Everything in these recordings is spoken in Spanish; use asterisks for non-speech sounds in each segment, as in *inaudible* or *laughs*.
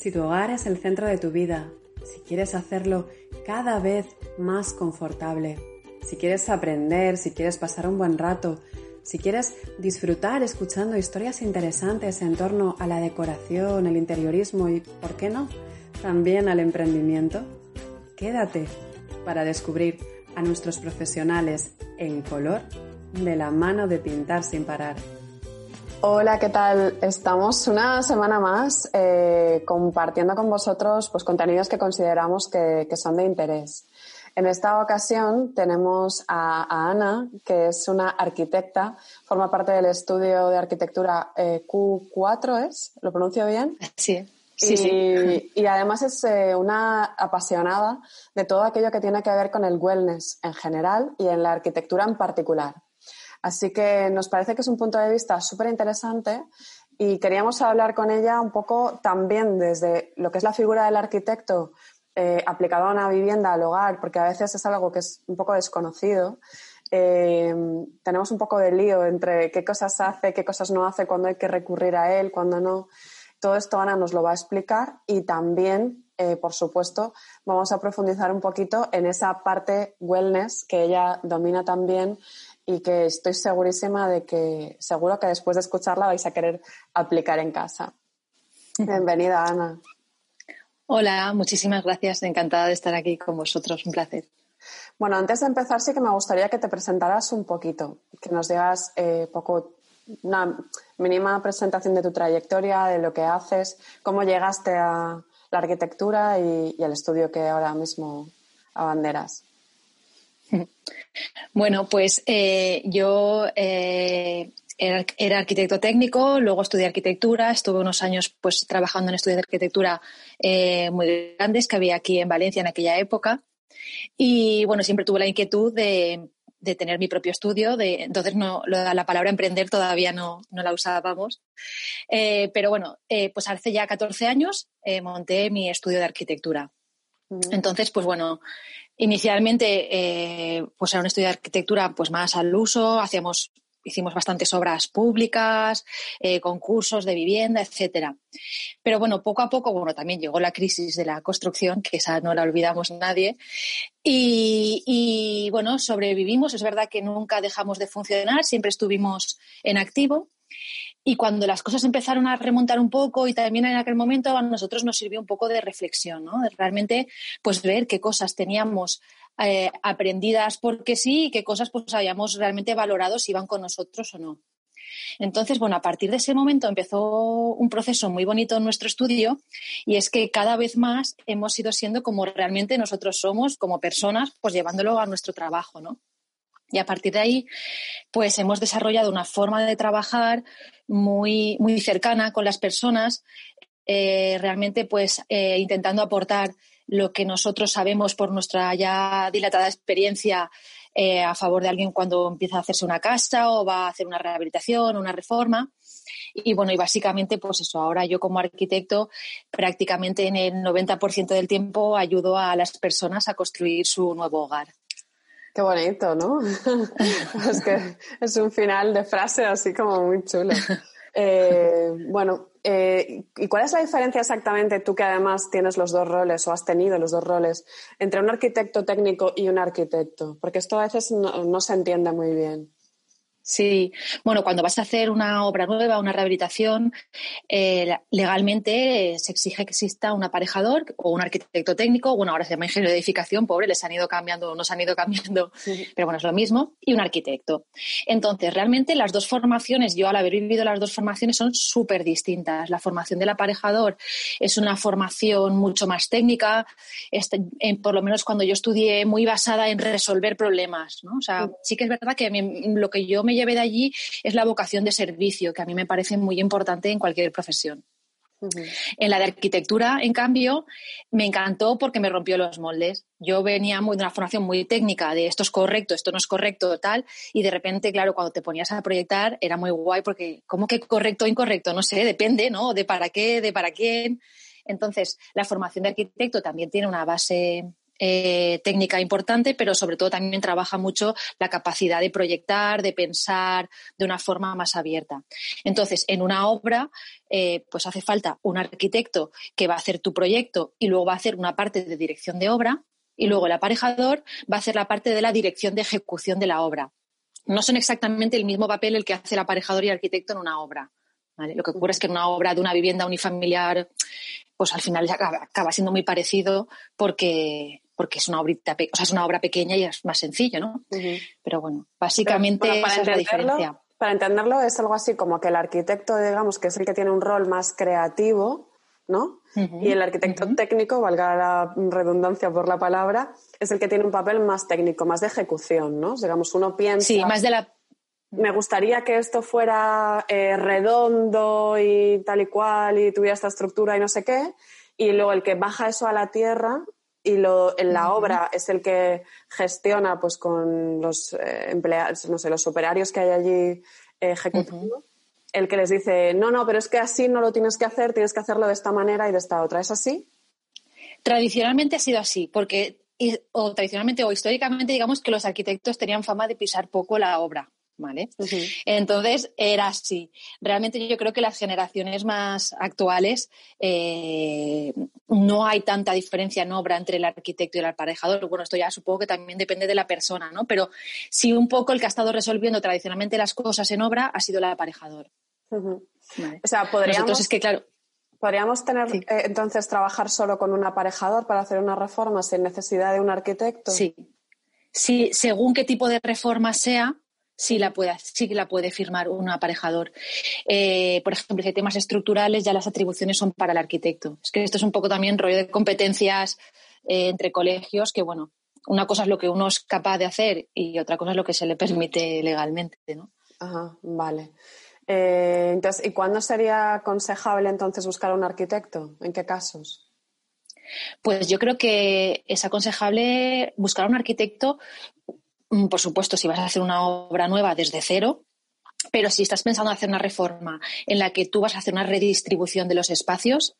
Si tu hogar es el centro de tu vida, si quieres hacerlo cada vez más confortable, si quieres aprender, si quieres pasar un buen rato, si quieres disfrutar escuchando historias interesantes en torno a la decoración, el interiorismo y, ¿por qué no?, también al emprendimiento, quédate para descubrir a nuestros profesionales en color de la mano de pintar sin parar. Hola, ¿qué tal? Estamos una semana más eh, compartiendo con vosotros pues, contenidos que consideramos que, son de interés. En esta ocasión tenemos a, Ana, que es una arquitecta, forma parte del estudio de arquitectura eh, Q4, ¿es? ¿Lo pronuncio bien? Sí. Sí, y, sí. *laughs* y además es eh, una apasionada de todo aquello que tiene que ver con el wellness en general y en la arquitectura en particular. Así que nos parece que es un punto de vista súper interesante y queríamos hablar con ella un poco también desde lo que es la figura del arquitecto eh, aplicado a una vivienda, al hogar, porque a veces es algo que es un poco desconocido. Eh, tenemos un poco de lío entre qué cosas hace, qué cosas no hace, cuándo hay que recurrir a él, cuándo no. Todo esto Ana nos lo va a explicar y también, eh, por supuesto, vamos a profundizar un poquito en esa parte wellness que ella domina también y que estoy segurísima de que seguro que después de escucharla vais a querer aplicar en casa. *laughs* Bienvenida, Ana. Hola, muchísimas gracias. Encantada de estar aquí con vosotros. Un placer. Bueno, antes de empezar, sí que me gustaría que te presentaras un poquito, que nos digas eh, poco, una mínima presentación de tu trayectoria, de lo que haces, cómo llegaste a la arquitectura y, y al estudio que ahora mismo abanderas. *laughs* Bueno, pues eh, yo eh, era, arquitecto técnico, luego estudié arquitectura, estuve unos años pues trabajando en estudios de arquitectura eh, muy grandes que había aquí en Valencia en aquella época. Y bueno, siempre tuve la inquietud de, tener mi propio estudio, de, entonces no, la palabra emprender todavía no, no la usábamos. pero bueno, pues hace ya 14 años monté mi estudio de arquitectura. Entonces, pues bueno, Inicialmente, eh, pues era un estudio de arquitectura pues más al uso, hacíamos, hicimos bastantes obras públicas, eh, concursos de vivienda, etcétera. Pero bueno, poco a poco, bueno, también llegó la crisis de la construcción, que esa no la olvidamos nadie. Y, y bueno, sobrevivimos. Es verdad que nunca dejamos de funcionar, siempre estuvimos en activo. Y cuando las cosas empezaron a remontar un poco y también en aquel momento a nosotros nos sirvió un poco de reflexión, ¿no? Realmente pues ver qué cosas teníamos eh, aprendidas porque sí y qué cosas pues habíamos realmente valorado si iban con nosotros o no. Entonces, bueno, a partir de ese momento empezó un proceso muy bonito en nuestro estudio y es que cada vez más hemos ido siendo como realmente nosotros somos como personas, pues llevándolo a nuestro trabajo, ¿no? Y a partir de ahí, pues hemos desarrollado una forma de trabajar muy, muy cercana con las personas, eh, realmente pues eh, intentando aportar lo que nosotros sabemos por nuestra ya dilatada experiencia eh, a favor de alguien cuando empieza a hacerse una casa o va a hacer una rehabilitación, una reforma. Y bueno, y básicamente, pues eso, ahora yo como arquitecto prácticamente en el 90% del tiempo ayudo a las personas a construir su nuevo hogar. Qué bonito, ¿no? *laughs* es que es un final de frase así como muy chulo. Eh, bueno, eh, ¿y cuál es la diferencia exactamente, tú que además tienes los dos roles o has tenido los dos roles, entre un arquitecto técnico y un arquitecto? Porque esto a veces no se entiende muy bien. Sí, bueno, cuando vas a hacer una obra nueva, una rehabilitación, eh, legalmente se exige que exista un aparejador o un arquitecto técnico, bueno, ahora se llama ingeniero de edificación, pobre, les han ido cambiando, nos han ido cambiando, pero bueno, es lo mismo, y un arquitecto. Entonces, realmente las dos formaciones, yo al haber vivido las dos formaciones, son súper distintas. La formación del aparejador es una formación mucho más técnica, este, por lo menos cuando yo estudié, muy basada en resolver problemas, ¿no? O sea, sí que es verdad que lo que yo me lleve de allí es la vocación de servicio, que a mí me parece muy importante en cualquier profesión. En la de arquitectura, en cambio, me encantó porque me rompió los moldes. Yo venía muy de una formación muy técnica de esto es correcto, esto no es correcto, tal, y de repente, claro, cuando te ponías a proyectar era muy guay porque, ¿cómo que correcto o incorrecto? No sé, depende, ¿no? De para qué, de para quién. Entonces, la formación de arquitecto también tiene una base eh, técnica importante, pero sobre todo también trabaja mucho la capacidad de proyectar, de pensar de una forma más abierta. Entonces, en una obra, eh, pues hace falta un arquitecto que va a hacer tu proyecto y luego va a hacer una parte de dirección de obra y luego el aparejador va a hacer la parte de la dirección de ejecución de la obra. No son exactamente el mismo papel el que hace el aparejador y el arquitecto en una obra. Lo que ocurre es que en una obra de una vivienda unifamiliar, pues al final acaba, siendo muy parecido porque, porque es una obrita, o sea, es una obra pequeña y es más sencillo, ¿no? Pero bueno, básicamente esa es la diferencia. Para entenderlo es algo así como que el arquitecto, digamos, que es el que tiene un rol más creativo, ¿no? Y el arquitecto técnico, valga la redundancia por la palabra, es el que tiene un papel más técnico, más de ejecución, ¿no? Digamos, uno piensa. Sí, más de la me gustaría que esto fuera eh, redondo y tal y cual y tuviera esta estructura y no sé qué. Y luego el que baja eso a la tierra y lo, en la obra es el que gestiona pues con los eh, empleados, no sé, los operarios que hay allí ejecutando. El que les dice, no, no, pero es que así no lo tienes que hacer, tienes que hacerlo de esta manera y de esta otra. ¿Es así? Tradicionalmente ha sido así, porque, o tradicionalmente o históricamente, digamos que los arquitectos tenían fama de pisar poco la obra. ¿Vale? Entonces era así. Realmente yo creo que las generaciones más actuales eh, no hay tanta diferencia en obra entre el arquitecto y el aparejador. Bueno, esto ya supongo que también depende de la persona, ¿no? Pero sí un poco el que ha estado resolviendo tradicionalmente las cosas en obra ha sido el aparejador. O sea, podríamos... que, claro, ¿Podríamos tener eh, entonces trabajar solo con un aparejador para hacer una reforma sin necesidad de un arquitecto? Sí. Sí, según qué tipo de reforma sea, sí la puede, sí la puede firmar un aparejador. Eh, por ejemplo, si hay temas estructurales, ya las atribuciones son para el arquitecto. Es que esto es un poco también rollo de competencias eh, entre colegios, que bueno, una cosa es lo que uno es capaz de hacer y otra cosa es lo que se le permite legalmente, ¿no? Ajá, vale. Eh, entonces, ¿y cuándo sería aconsejable entonces buscar un arquitecto? ¿En qué casos? Pues yo creo que es aconsejable buscar un arquitecto por supuesto, si vas a hacer una obra nueva desde cero, pero si estás pensando en hacer una reforma en la que tú vas a hacer una redistribución de los espacios,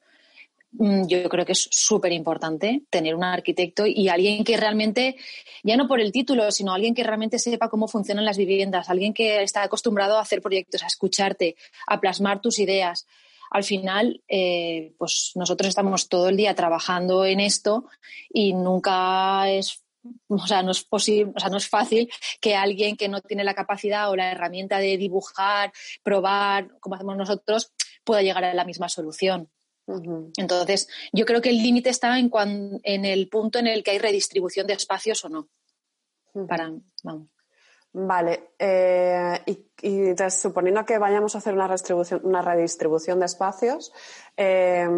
mm, yo creo que es súper importante tener un arquitecto y alguien que realmente, ya no por el título, sino alguien que realmente sepa cómo funcionan las viviendas, alguien que está acostumbrado a hacer proyectos, a escucharte, a plasmar tus ideas. Al final, eh, pues nosotros estamos todo el día trabajando en esto y nunca es o sea, no es posible, o sea, no es fácil que alguien que no tiene la capacidad o la herramienta de dibujar, probar, como hacemos nosotros, pueda llegar a la misma solución. Entonces, yo creo que el límite está en, en el punto en el que hay redistribución de espacios o no. Para, vamos. Vale, eh, y, suponiendo que vayamos a hacer una, una redistribución de espacios, eh,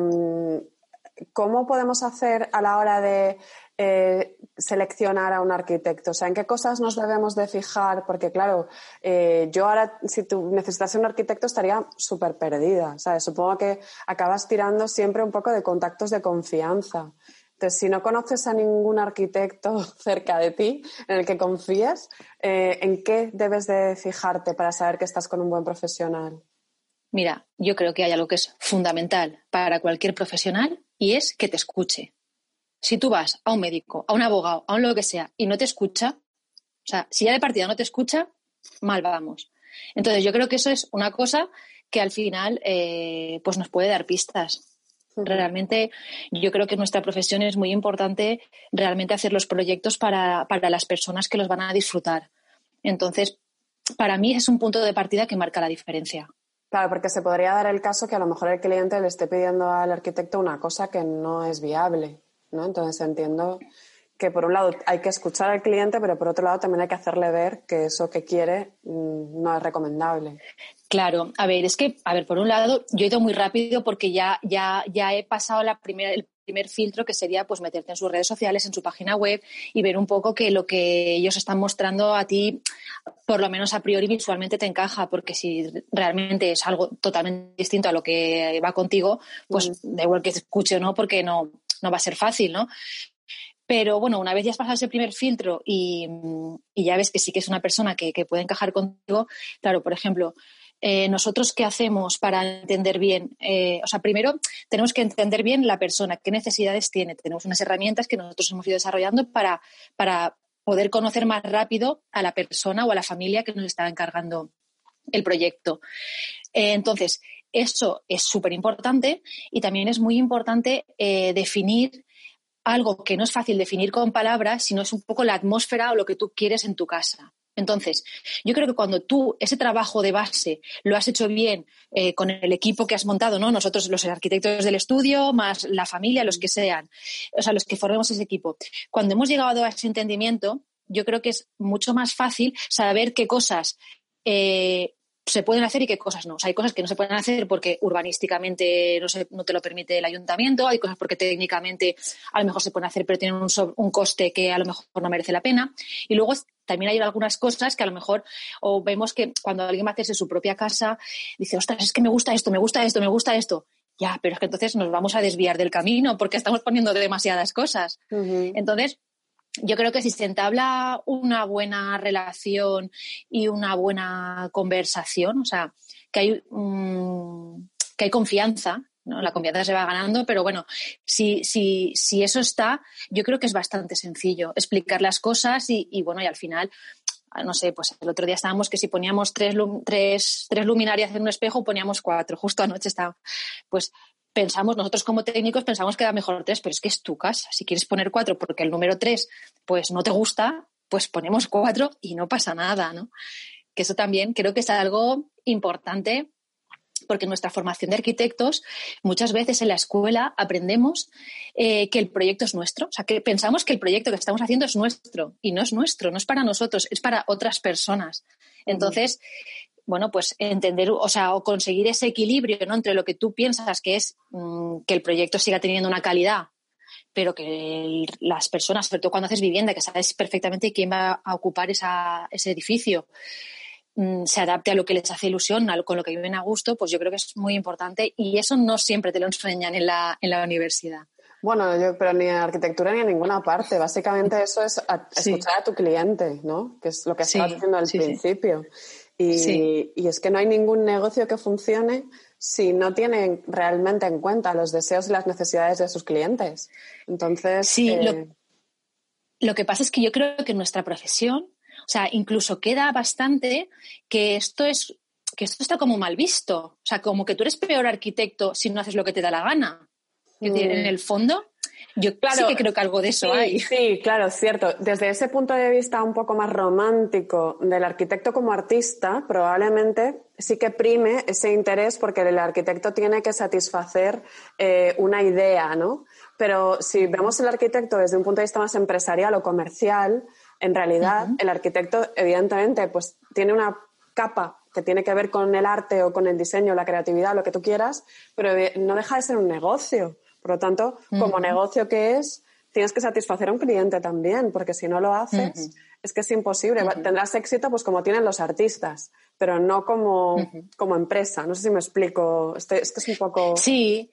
¿cómo podemos hacer a la hora de eh, seleccionar a un arquitecto? O sea, ¿en qué cosas nos debemos de fijar? Porque, claro, eh, yo ahora, si tú necesitas un arquitecto, estaría súper perdida. ¿sabes? Supongo que acabas tirando siempre un poco de contactos de confianza. Entonces, si no conoces a ningún arquitecto *laughs* cerca de ti en el que confíes, eh, ¿en qué debes de fijarte para saber que estás con un buen profesional? Mira, yo creo que hay algo que es fundamental para cualquier profesional y es que te escuche si tú vas a un médico, a un abogado, a un lo que sea, y no te escucha, o sea, si ya de partida no te escucha, mal vamos. Entonces, yo creo que eso es una cosa que al final eh, pues nos puede dar pistas. Realmente, yo creo que nuestra profesión es muy importante realmente hacer los proyectos para, para las personas que los van a disfrutar. Entonces, para mí es un punto de partida que marca la diferencia. Claro, porque se podría dar el caso que a lo mejor el cliente le esté pidiendo al arquitecto una cosa que no es viable. ¿No? Entonces entiendo que por un lado hay que escuchar al cliente, pero por otro lado también hay que hacerle ver que eso que quiere mm, no es recomendable. Claro, a ver, es que, a ver, por un lado, yo he ido muy rápido porque ya, ya, ya he pasado la primera, el primer filtro que sería pues meterte en sus redes sociales, en su página web y ver un poco que lo que ellos están mostrando a ti, por lo menos a priori visualmente te encaja, porque si realmente es algo totalmente distinto a lo que va contigo, pues mm. da igual que escuche o no, porque no, no va a ser fácil, ¿no? Pero bueno, una vez ya has pasado ese primer filtro y, ya ves que sí que es una persona que, puede encajar contigo, claro, por ejemplo, eh, nosotros qué hacemos para entender bien, eh, o sea, primero tenemos que entender bien la persona, qué necesidades tiene. Tenemos unas herramientas que nosotros hemos ido desarrollando para, para poder conocer más rápido a la persona o a la familia que nos está encargando el proyecto. Eh, entonces, eso es súper importante y también es muy importante definir algo que no es fácil definir con palabras, sino es un poco la atmósfera o lo que tú quieres en tu casa. Entonces, yo creo que cuando tú ese trabajo de base lo has hecho bien eh, con el equipo que has montado, ¿no? Nosotros, los arquitectos del estudio, más la familia, los que sean, o sea, los que formemos ese equipo. Cuando hemos llegado a ese entendimiento, yo creo que es mucho más fácil saber qué cosas eh, se pueden hacer y qué cosas no. hay cosas que no se pueden hacer porque urbanísticamente no, se, no te lo permite el ayuntamiento, hay cosas porque técnicamente a lo mejor se pueden hacer pero tienen un, un coste que a lo mejor no merece la pena. Y luego también hay algunas cosas que a lo mejor o vemos que cuando alguien va a hacerse su propia casa dice, ostras, es que me gusta esto, me gusta esto, me gusta esto. Ya, pero es que entonces nos vamos a desviar del camino porque estamos poniendo demasiadas cosas. Entonces, yo creo que si se entabla una buena relación y una buena conversación, o sea, que hay, mm, que hay confianza, ¿no? La confianza se va ganando, pero bueno, si, si, si eso está, yo creo que es bastante sencillo explicar las cosas y, y bueno, y al final no sé, pues el otro día estábamos que si poníamos tres, tres, tres luminarias en un espejo, poníamos cuatro. Justo anoche estaba, pues pensamos, nosotros como técnicos pensamos que da mejor tres, pero es que es tu casa. Si quieres poner cuatro porque el número tres pues no te gusta, pues ponemos cuatro y no pasa nada, ¿no? Que eso también creo que es algo importante porque nuestra formación de arquitectos muchas veces en la escuela aprendemos eh, que el proyecto es nuestro, o sea, que pensamos que el proyecto que estamos haciendo es nuestro y no es nuestro, no es para nosotros, es para otras personas. Entonces, bueno, pues entender, o sea, o conseguir ese equilibrio ¿no? entre lo que tú piensas que es mm, que el proyecto siga teniendo una calidad, pero que las personas, sobre todo cuando haces vivienda, que sabes perfectamente quién va a ocupar ese edificio, se adapte a lo que les hace ilusión, a lo, con lo que viven a gusto, pues yo creo que es muy importante y eso no siempre te lo enseñan en la, en la universidad. Bueno, yo, pero ni en arquitectura ni en ninguna parte. Básicamente eso es escuchar a tu cliente, ¿no? Que es lo que estabas haciendo al principio. Y, es que no hay ningún negocio que funcione si no tienen realmente en cuenta los deseos y las necesidades de sus clientes. Entonces. Sí, eh, lo, que pasa es que yo creo que en nuestra profesión, o sea, incluso queda bastante que esto es que esto está como mal visto. O sea, como que tú eres peor arquitecto si no haces lo que te da la gana. Es decir, en mm. el fondo, yo claro, sí que creo que algo de eso hay. Sí, claro, cierto. Desde ese punto de vista un poco más romántico del arquitecto como artista, probablemente sí que prime ese interés porque el arquitecto tiene que satisfacer eh, una idea, ¿no? Pero si vemos el arquitecto desde un punto de vista más empresarial o comercial, en realidad el arquitecto evidentemente pues tiene una capa que tiene que ver con el arte o con el diseño, la creatividad, lo que tú quieras, pero no deja de ser un negocio. Por lo tanto, como negocio que es, tienes que satisfacer a un cliente también, porque si no lo haces, es que es imposible. Tendrás éxito pues como tienen los artistas, pero no como, como empresa. No sé si me explico. es que es un poco... Sí,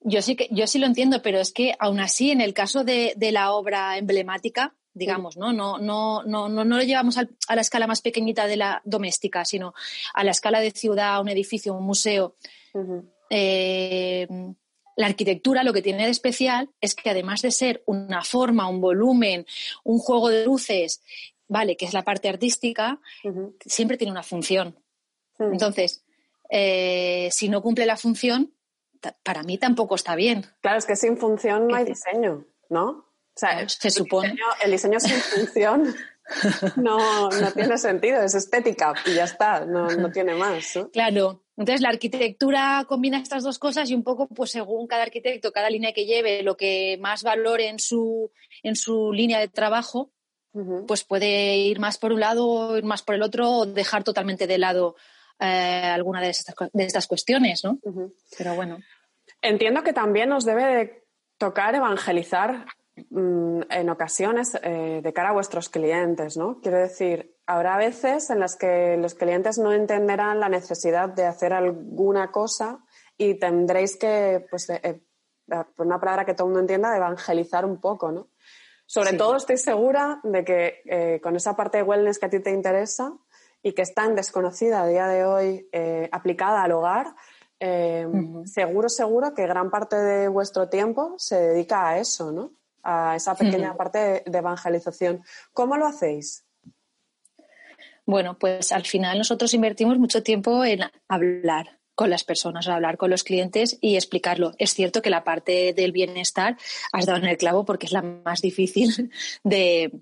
yo sí, que, yo sí lo entiendo, pero es que aún así, en el caso de, la obra emblemática, digamos, ¿no? No, no, no, no, no lo llevamos a la escala más pequeñita de la doméstica, sino a la escala de ciudad, un edificio, un museo. eh, la arquitectura lo que tiene de especial es que además de ser una forma, un volumen, un juego de luces, vale, que es la parte artística, siempre tiene una función. Entonces, eh, si no cumple la función, para mí tampoco está bien. Claro, es que sin función no hay diseño, ¿no? O sea, se supone. el diseño sin *laughs* función no, no tiene sentido, es estética y ya está, no, no tiene más. Claro, entonces la arquitectura combina estas dos cosas y un poco, pues según cada arquitecto, cada línea que lleve, lo que más valore en su, en su línea de trabajo, pues puede ir más por un lado, ir más por el otro o dejar totalmente de lado eh, alguna de estas, de estas cuestiones, ¿no? Pero bueno. Entiendo que también nos debe tocar evangelizar en ocasiones eh, de cara a vuestros clientes, ¿no? Quiero decir, habrá veces en las que los clientes no entenderán la necesidad de hacer alguna cosa y tendréis que, pues, eh, eh, por una palabra que todo el mundo entienda, evangelizar un poco, ¿no? Sobre todo estoy segura de que con esa parte de wellness que a ti te interesa, y que es tan desconocida a día de hoy, aplicada al hogar, seguro, seguro que gran parte de vuestro tiempo se dedica a eso, ¿no? A esa pequeña parte de evangelización. ¿Cómo lo hacéis? Bueno, pues al final nosotros invertimos mucho tiempo en hablar con las personas, hablar con los clientes y explicarlo. Es cierto que la parte del bienestar has dado en el clavo porque es la más difícil de,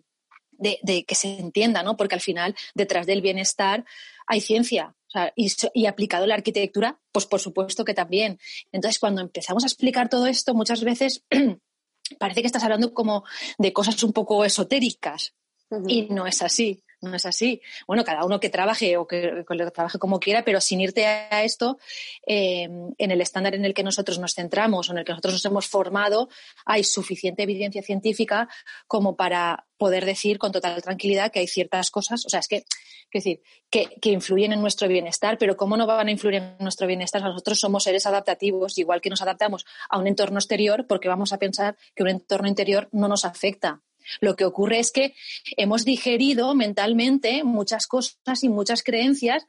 que se entienda, ¿no? Porque al final detrás del bienestar hay ciencia. y, aplicado la arquitectura, pues por supuesto que también. Entonces, cuando empezamos a explicar todo esto, muchas veces *clears throat* parece que estás hablando como de cosas un poco esotéricas. Y no es así no es así. Bueno, cada uno que trabaje o que, trabaje como quiera, pero sin irte a esto, eh, en el estándar en el que nosotros nos centramos o en el que nosotros nos hemos formado, hay suficiente evidencia científica como para poder decir con total tranquilidad que hay ciertas cosas, o sea, es que, decir, que, que, influyen en nuestro bienestar, pero ¿cómo no van a influir en nuestro bienestar? Nosotros somos seres adaptativos, igual que nos adaptamos a un entorno exterior, porque vamos a pensar que un entorno interior no nos afecta. Lo que ocurre es que hemos digerido mentalmente muchas cosas y muchas creencias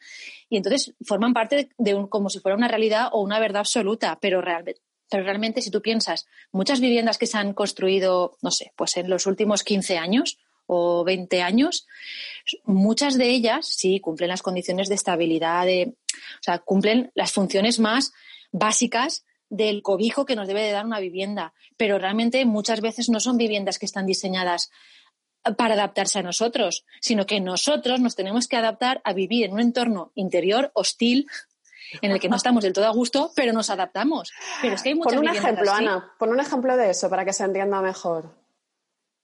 y entonces forman parte de un, como si fuera una realidad o una verdad absoluta, pero realmente, pero realmente si tú piensas, muchas viviendas que se han construido, no sé, pues en los últimos 15 años o 20 años, muchas de ellas sí cumplen las condiciones de estabilidad, de, o sea, cumplen las funciones más básicas del cobijo que nos debe de dar una vivienda, pero realmente muchas veces no son viviendas que están diseñadas para adaptarse a nosotros, sino que nosotros nos tenemos que adaptar a vivir en un entorno interior hostil en el que no estamos del todo a gusto, pero nos adaptamos. Pero es que hay muchas Pon un ejemplo, Ana, pon un ejemplo de eso para que se entienda mejor.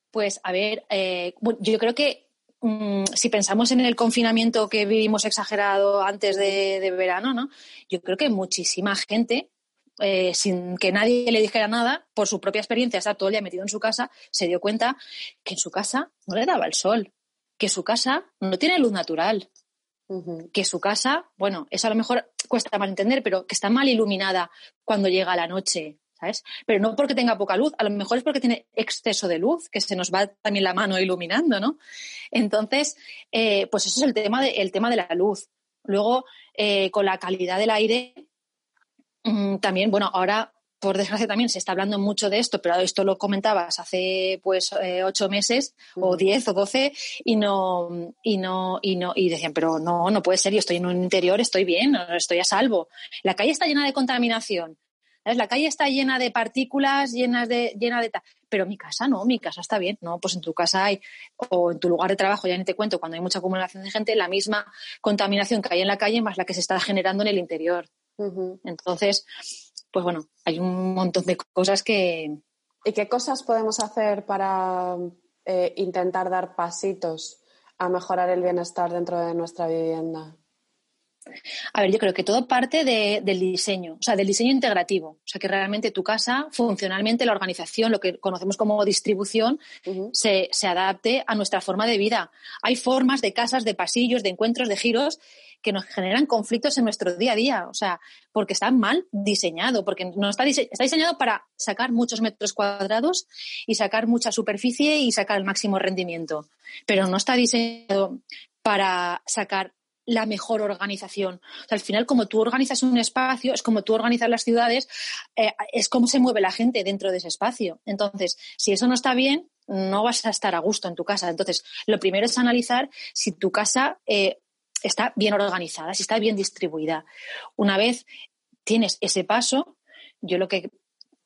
Pues a ver, eh, yo creo que mm, si pensamos en el confinamiento que vivimos exagerado antes de, de verano, ¿no? Yo creo que muchísima gente eh, sin que nadie le dijera nada, por su propia experiencia, está todo el día metido en su casa, se dio cuenta que en su casa no le daba el sol, que su casa no tiene luz natural, que su casa, bueno, eso a lo mejor cuesta mal entender, pero que está mal iluminada cuando llega la noche, ¿sabes? Pero no porque tenga poca luz, a lo mejor es porque tiene exceso de luz, que se nos va también la mano iluminando, ¿no? Entonces, eh, pues eso es el tema de, el tema de la luz. Luego, eh, con la calidad del aire, también, bueno, ahora por desgracia también se está hablando mucho de esto, pero esto lo comentabas hace pues eh, ocho meses o diez o doce y no y no y no y decían pero no no puede ser yo estoy en un interior estoy bien estoy a salvo. La calle está llena de contaminación la calle está llena de partículas llenas de llena de pero mi casa no mi casa está bien no pues en tu casa hay o en tu lugar de trabajo ya ni te cuento cuando hay mucha acumulación de gente la misma contaminación que hay en la calle más la que se está generando en el interior entonces, pues bueno, hay un montón de cosas que... ¿Y qué cosas podemos hacer para eh, intentar dar pasitos a mejorar el bienestar dentro de nuestra vivienda? A ver, yo creo que todo parte del diseño, o sea, del diseño integrativo. O sea, que realmente tu casa, funcionalmente, la organización, lo que conocemos como distribución, se, se, adapte a nuestra forma de vida. Hay formas de casas, de pasillos, de encuentros, de giros que nos generan conflictos en nuestro día a día. O sea, porque está mal diseñado, porque no está, está diseñado para sacar muchos metros cuadrados y sacar mucha superficie y sacar el máximo rendimiento. Pero no está diseñado para sacar la mejor organización. al final, como tú organizas un espacio, es como tú organizas las ciudades, eh, es como se mueve la gente dentro de ese espacio. Entonces, si eso no está bien, no vas a estar a gusto en tu casa. Entonces, lo primero es analizar si tu casa eh, está bien organizada, si está bien distribuida. Una vez tienes ese paso, yo lo que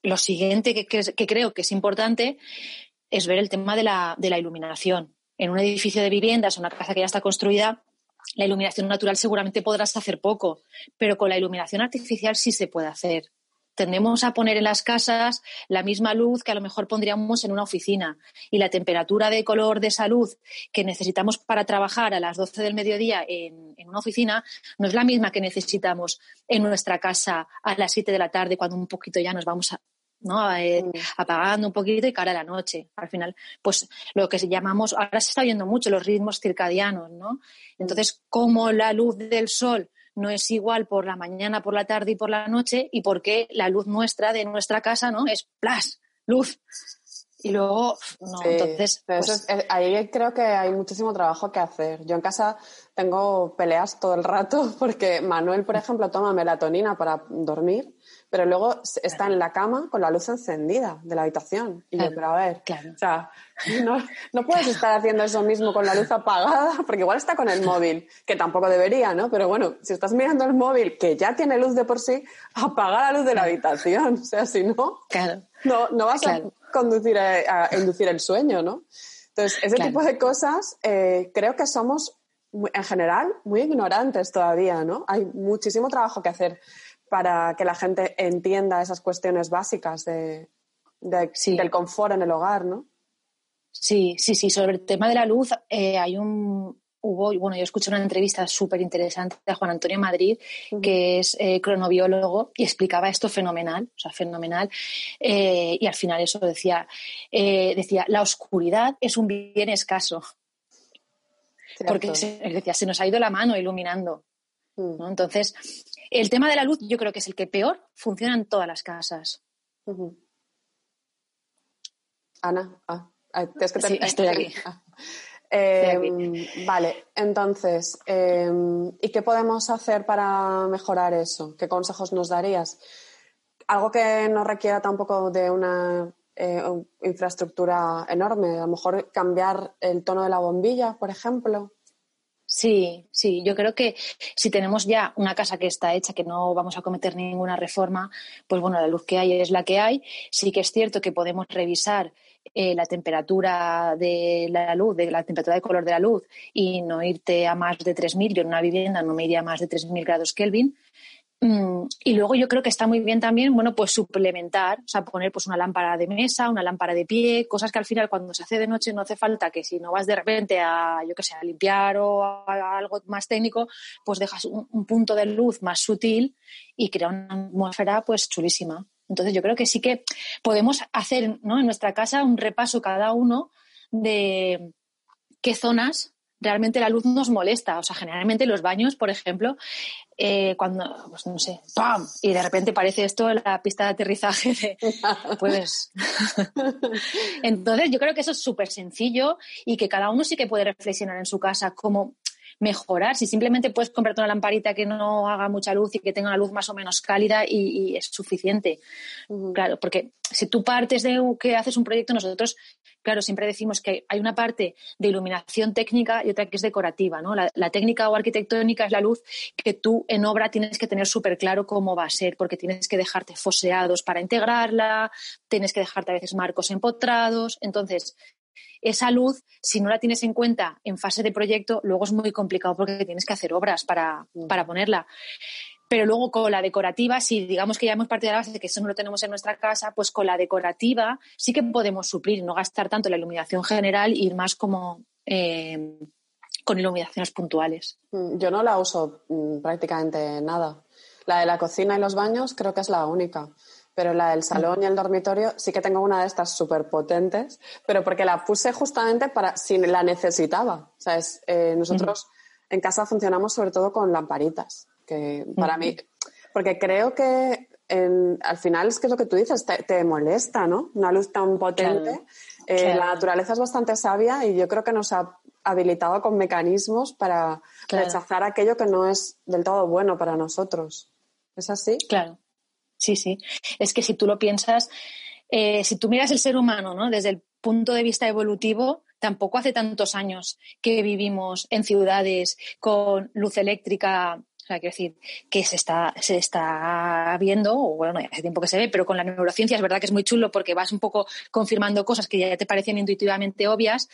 lo siguiente que, que creo que es importante es ver el tema de la, de la iluminación. En un edificio de viviendas, una casa que ya está construida, la iluminación natural seguramente podrás hacer poco, pero con la iluminación artificial sí se puede hacer. Tendemos a poner en las casas la misma luz que a lo mejor pondríamos en una oficina y la temperatura de color de esa luz que necesitamos para trabajar a las 12 del mediodía en, en una oficina no es la misma que necesitamos en nuestra casa a las 7 de la tarde cuando un poquito ya nos vamos a, ¿no? Eh, mm. apagando un poquito y cara a la noche. Al final, pues lo que llamamos, ahora se está viendo mucho los ritmos circadianos, ¿no? Entonces, como la luz del sol no es igual por la mañana, por la tarde y por la noche, y por qué la luz nuestra de nuestra casa, ¿no? Es plas, luz. y luego no. Entonces, pues ahí creo que hay muchísimo trabajo que hacer. Yo en casa tengo peleas todo el rato *laughs* porque Manuel, por ejemplo, toma melatonina para dormir pero luego está en la cama con la luz encendida de la habitación. Y yo, pero a ver, o sea, *laughs* no, no, puedes estar haciendo eso mismo con la luz apagada, *laughs* porque igual está con el móvil, que tampoco debería, ¿no? Pero bueno, si estás mirando el móvil, que ya tiene luz de por sí, apaga la luz de la habitación. O sea, si no, no, no vas a conducir a, inducir el sueño, ¿no? Entonces, ese tipo de cosas eh, creo que somos, en general, muy ignorantes todavía, ¿no? Hay muchísimo trabajo que hacer para que la gente entienda esas cuestiones básicas de, del confort en el hogar, ¿no? Sí, sí, sí. Sobre el tema de la luz, eh, hay un. Hubo, bueno, yo escuché una entrevista súper interesante de Juan Antonio Madrid, que es eh, cronobiólogo, y explicaba esto fenomenal, o sea, fenomenal. Eh, y al final eso decía, decía, la oscuridad es un bien escaso. Porque decía, se nos ha ido la mano iluminando. Mm. Entonces, el tema de la luz yo creo que es el que peor funciona en todas las casas. Ana, ah, que sí, estoy *laughs* ah. em, aquí. Vale, entonces, em, ¿y qué podemos hacer para mejorar eso? ¿Qué consejos nos darías? Algo que no requiera tampoco de una eh, infraestructura enorme, a lo mejor cambiar el tono de la bombilla, por ejemplo. Sí, sí, yo creo que si tenemos ya una casa que está hecha, que no vamos a cometer ninguna reforma, pues bueno, la luz que hay es la que hay. Sí que es cierto que podemos revisar eh, la temperatura de la luz, de la temperatura de color de la luz y no irte a más de 3.000. Yo en una vivienda no me iría a más de 3.000 grados Kelvin. Mm, y luego yo creo que está muy bien también, bueno, pues suplementar, o sea, poner pues una lámpara de mesa, una lámpara de pie, cosas que al final cuando se hace de noche no hace falta que si no vas de repente a, yo qué sé, a limpiar o a, algo más técnico, pues dejas un, punto de luz más sutil y crea una atmósfera pues chulísima. Entonces yo creo que sí que podemos hacer, ¿no? En nuestra casa un repaso cada uno de qué zonas realmente la luz nos molesta. O sea, generalmente los baños, por ejemplo, eh, cuando, pues no sé, ¡pam! Y de repente parece esto la pista de aterrizaje de, *laughs* pues... *laughs* Entonces, yo creo que eso es súper sencillo y que cada uno sí que puede reflexionar en su casa cómo mejorar. Si simplemente puedes comprarte una lamparita que no haga mucha luz y que tenga una luz más o menos cálida y, es suficiente. Claro, porque si tú partes de que haces un proyecto, nosotros, claro, siempre decimos que hay una parte de iluminación técnica y otra que es decorativa, ¿no? La, técnica o arquitectónica es la luz que tú en obra tienes que tener súper claro cómo va a ser, porque tienes que dejarte foseados para integrarla, tienes que dejarte a veces marcos empotrados. Entonces, esa luz, si no la tienes en cuenta en fase de proyecto, luego es muy complicado porque tienes que hacer obras para, mm. para ponerla. Pero luego con la decorativa, si digamos que ya hemos partido de la base de que eso no lo tenemos en nuestra casa, pues con la decorativa sí que podemos suplir, no gastar tanto la iluminación general, ir más como eh, con iluminaciones puntuales. Mm, yo no la uso mm, prácticamente nada. La de la cocina y los baños creo que es la única pero la del salón y el dormitorio sí que tengo una de estas súper potentes, pero porque la puse justamente para si la necesitaba. O sea, eh, nosotros en casa funcionamos sobre todo con lamparitas, que para mí, porque creo que al final es que es lo que tú dices, te, molesta, ¿no? Una luz tan potente. Eh, la naturaleza es bastante sabia y yo creo que nos ha habilitado con mecanismos para rechazar aquello que no es del todo bueno para nosotros. ¿Es así? Claro. Sí, sí. Es que si tú lo piensas, eh, si tú miras el ser humano ¿no? desde el punto de vista evolutivo, tampoco hace tantos años que vivimos en ciudades con luz eléctrica sea, quiero decir que se está, se está viendo, o bueno, hace tiempo que se ve, pero con la neurociencia es verdad que es muy chulo porque vas un poco confirmando cosas que ya te parecían intuitivamente obvias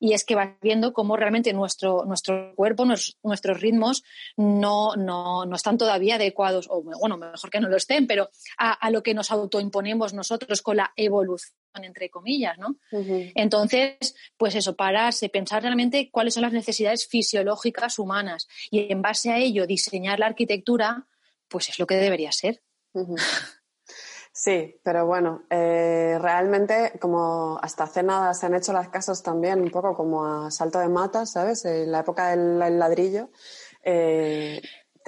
y es que vas viendo cómo realmente nuestro, nuestro cuerpo, nuestros ritmos no, no, no, están todavía adecuados, o bueno, mejor que no lo estén, pero a lo que nos autoimponemos nosotros con la evolución entre comillas, ¿no? Entonces, pues eso, pararse, pensar realmente cuáles son las necesidades fisiológicas humanas y en base a ello diseñar la arquitectura, pues es lo que debería ser. Sí, pero bueno, eh, realmente como hasta hace nada se han hecho las casas también un poco como a salto de matas, ¿sabes? En la época del ladrillo eh,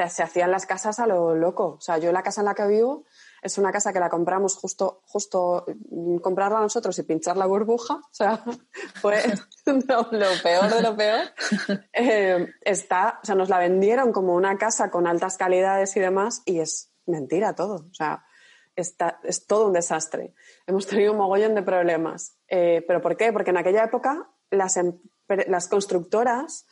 se hacían las casas a lo loco. O sea, yo la casa en la que vivo es una casa que la compramos justo, justo mm, comprarla nosotros y pinchar la burbuja, o sea, *laughs* fue lo, peor de lo peor. *laughs* Eh, está, o sea, nos la vendieron como una casa con altas calidades y demás y es mentira todo, o sea, está, es todo un desastre. Hemos tenido un mogollón de problemas. Eh, ¿Pero por qué? Porque en aquella época las, las constructoras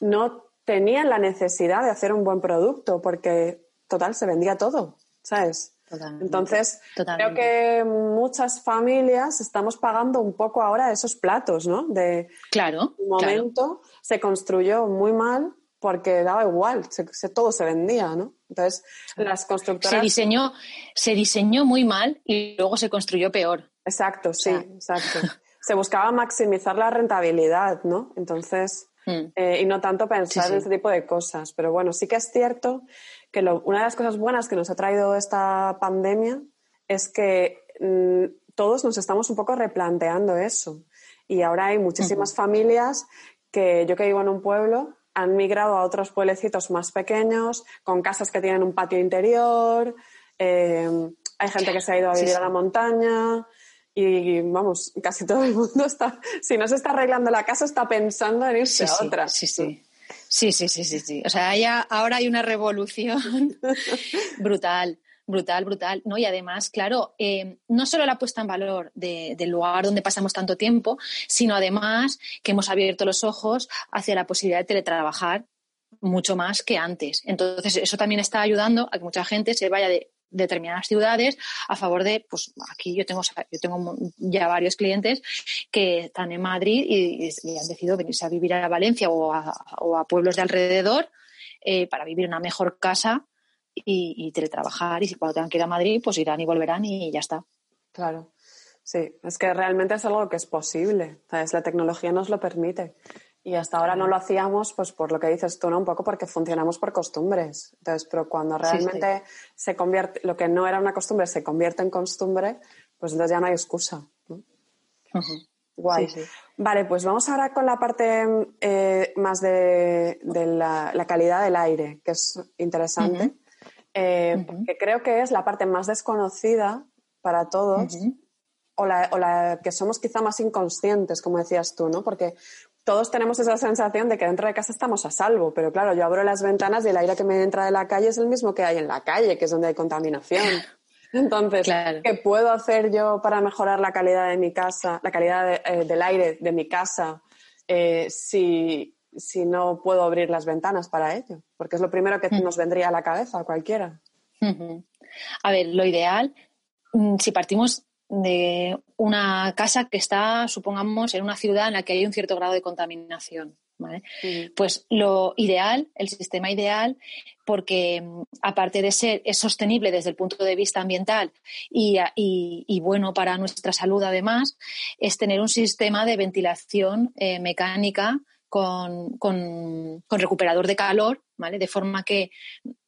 no tenían la necesidad de hacer un buen producto porque, total, se vendía todo, ¿sabes? Entonces, creo que muchas familias estamos pagando un poco ahora esos platos, ¿no? De claro, un momento se construyó muy mal porque daba igual, se, todo se vendía, ¿no? Entonces, las constructoras... Se diseñó, se diseñó muy mal y luego se construyó peor. Exacto, sí, exacto. se buscaba maximizar la rentabilidad, ¿no? Entonces, mm. eh, y no tanto pensar en ese tipo de cosas. Pero bueno, sí que es cierto que una de las cosas buenas que nos ha traído esta pandemia es que mm, todos nos estamos un poco replanteando eso. Y ahora hay muchísimas familias que yo que vivo en un pueblo han migrado a otros pueblecitos más pequeños, con casas que tienen un patio interior. Eh, hay gente que se ha ido a vivir a la montaña. Y vamos, casi todo el mundo está, si no se está arreglando la casa, está pensando en irse a otra. Sí, sí. Sí, sí, sí, sí, sí. O sea, ahora hay una revolución *laughs* brutal, brutal, brutal. ¿no? Y además, claro, eh, no solo la puesta en valor del lugar donde pasamos tanto tiempo, sino además que hemos abierto los ojos hacia la posibilidad de teletrabajar mucho más que antes. Entonces, eso también está ayudando a que mucha gente se vaya de determinadas ciudades a favor de, pues aquí yo tengo, yo tengo ya varios clientes que están en Madrid y, han decidido venirse a vivir a Valencia o a, pueblos de alrededor eh, para vivir una mejor casa y, teletrabajar y si cuando tengan que ir a Madrid pues irán y volverán y ya está. Claro. Sí, es que realmente es algo que es posible. La tecnología nos lo permite. Y hasta ahora no lo hacíamos, pues por lo que dices tú, ¿no? Un poco porque funcionamos por costumbres. Entonces, pero cuando realmente se convierte, lo que no era una costumbre se convierte en costumbre, pues entonces ya no hay excusa. Guay. Vale, pues vamos ahora con la parte eh, más de, la, calidad del aire, que es interesante. Eh, porque creo que es la parte más desconocida para todos. O la, o la, que somos quizá más inconscientes, como decías tú, ¿no? Porque todos tenemos esa sensación de que dentro de casa estamos a salvo, pero claro, yo abro las ventanas y el aire que me entra de la calle es el mismo que hay en la calle, que es donde hay contaminación. *laughs* Entonces, ¿qué puedo hacer yo para mejorar la calidad de mi casa, la calidad eh, del aire de mi casa, eh, si, no puedo abrir las ventanas para ello? Porque es lo primero que mm. nos vendría a la cabeza a cualquiera. A ver, lo ideal, mm, si partimos de una casa que está, supongamos, en una ciudad en la que hay un cierto grado de contaminación. Pues lo ideal, el sistema ideal, porque mm, aparte de ser es sostenible desde el punto de vista ambiental y, bueno para nuestra salud además, es tener un sistema de ventilación eh, mecánica con, con, recuperador de calor, ¿vale? De forma que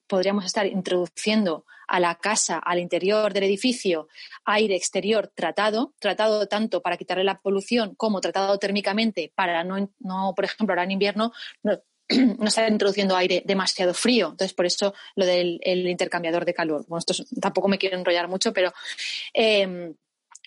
podríamos estar introduciendo a la casa, al interior del edificio, aire exterior tratado, tratado tanto para quitarle la polución como tratado térmicamente para no, por ejemplo, ahora en invierno, no, *clears throat* estar introduciendo aire demasiado frío. Entonces, por eso lo del intercambiador de calor. Bueno, esto tampoco me quiero enrollar mucho, pero eh,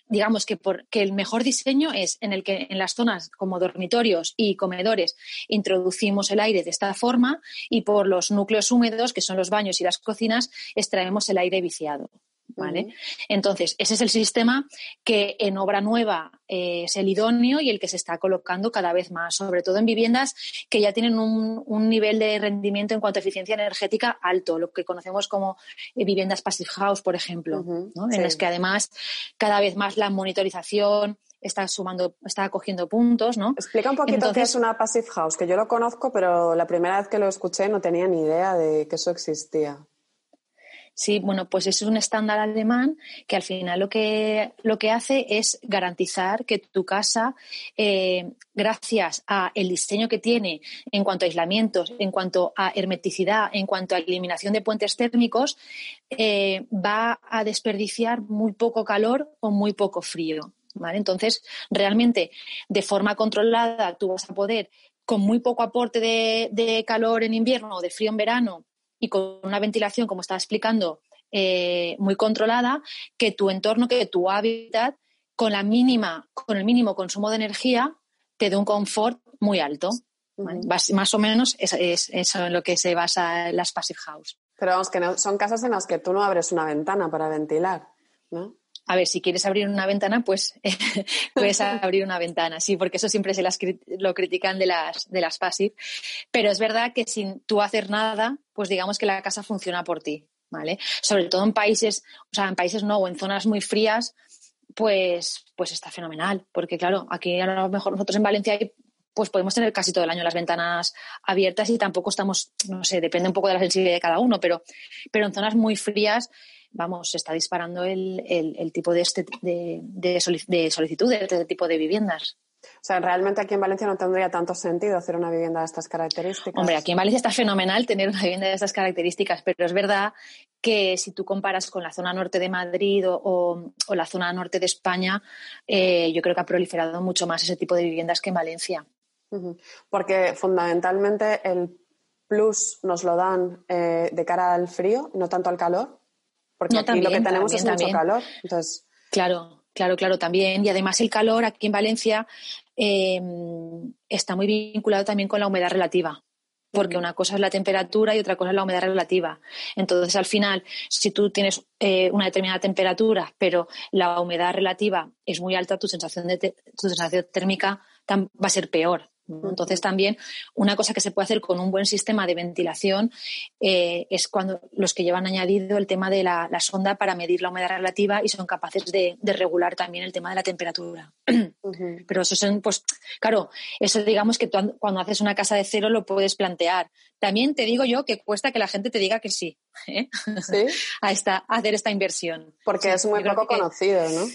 digamos que, el mejor diseño es en el que en las zonas como dormitorios y comedores introducimos el aire de esta forma y por los núcleos húmedos, que son los baños y las cocinas, extraemos el aire viciado. ¿Vale? Entonces, ese es el sistema que en obra nueva eh, es el idóneo y el que se está colocando cada vez más, sobre todo en viviendas que ya tienen un, nivel de rendimiento en cuanto a eficiencia energética alto, lo que conocemos como eh, viviendas passive house, por ejemplo, en las que además cada vez más la monitorización está sumando, está cogiendo puntos, ¿no? Explica un poquito qué es una passive house, que yo lo conozco, pero la primera vez que lo escuché no tenía ni idea de que eso existía. Sí, bueno, pues es un estándar alemán que al final lo que, lo que hace es garantizar que tu casa, eh, gracias al diseño que tiene en cuanto a aislamientos, en cuanto a hermeticidad, en cuanto a eliminación de puentes térmicos, eh, va a desperdiciar muy poco calor o muy poco frío. ¿vale? Entonces, realmente, de forma controlada, tú vas a poder con muy poco aporte de, de calor en invierno o de frío en verano y con una ventilación, como estaba explicando, eh, muy controlada, que tu entorno, que tu hábitat, con la mínima, con el mínimo consumo de energía, te dé un confort muy alto. Más o menos es, es, eso en lo que se basa las passive house. Pero vamos, que no, son casas en las que tú no abres una ventana para ventilar, ¿no? A ver, si quieres abrir una ventana, pues *laughs* puedes *laughs* abrir una ventana, sí, porque eso siempre se las, lo critican de las, de las passive. Pero es verdad que sin tú hacer nada, pues digamos que la casa funciona por ti, ¿vale? Sobre todo en países, o sea, en países no, o en zonas muy frías, pues, pues está fenomenal. Porque claro, aquí a lo mejor nosotros en Valencia pues podemos tener casi todo el año las ventanas abiertas y tampoco estamos, no sé, depende un poco de la sensibilidad de cada uno, pero, pero en zonas muy frías vamos, se está disparando el, el, tipo de, este, de, de, solicitudes de este tipo de viviendas. O sea, realmente aquí en Valencia no tendría tanto sentido hacer una vivienda de estas características. Hombre, aquí en Valencia está fenomenal tener una vivienda de estas características, pero es verdad que si tú comparas con la zona norte de Madrid o, o, la zona norte de España, eh, yo creo que ha proliferado mucho más ese tipo de viviendas que en Valencia. Porque fundamentalmente el plus nos lo dan eh, de cara al frío, no tanto al calor. Porque aquí lo que tenemos es mucho calor. Entonces... Claro, claro, claro, también. Y además el calor aquí en Valencia em, está muy vinculado también con la humedad relativa. Porque una cosa es la temperatura y otra cosa es la humedad relativa. Entonces, al final, si tú tienes eh, una determinada temperatura, pero la humedad relativa es muy alta, tu sensación, de tu sensación térmica va a ser peor. Entonces también una cosa que se puede hacer con un buen sistema de ventilación eh, es cuando los que llevan añadido el tema de la, sonda para medir la humedad relativa y son capaces de, regular también el tema de la temperatura. *clears throat* Pero eso son, pues, claro, eso digamos que cuando haces una casa de cero lo puedes plantear. También te digo yo que cuesta que la gente te diga que sí, *laughs* ¿eh? *laughs* a, esta, a hacer esta inversión. Porque es muy poco conocido, ¿no?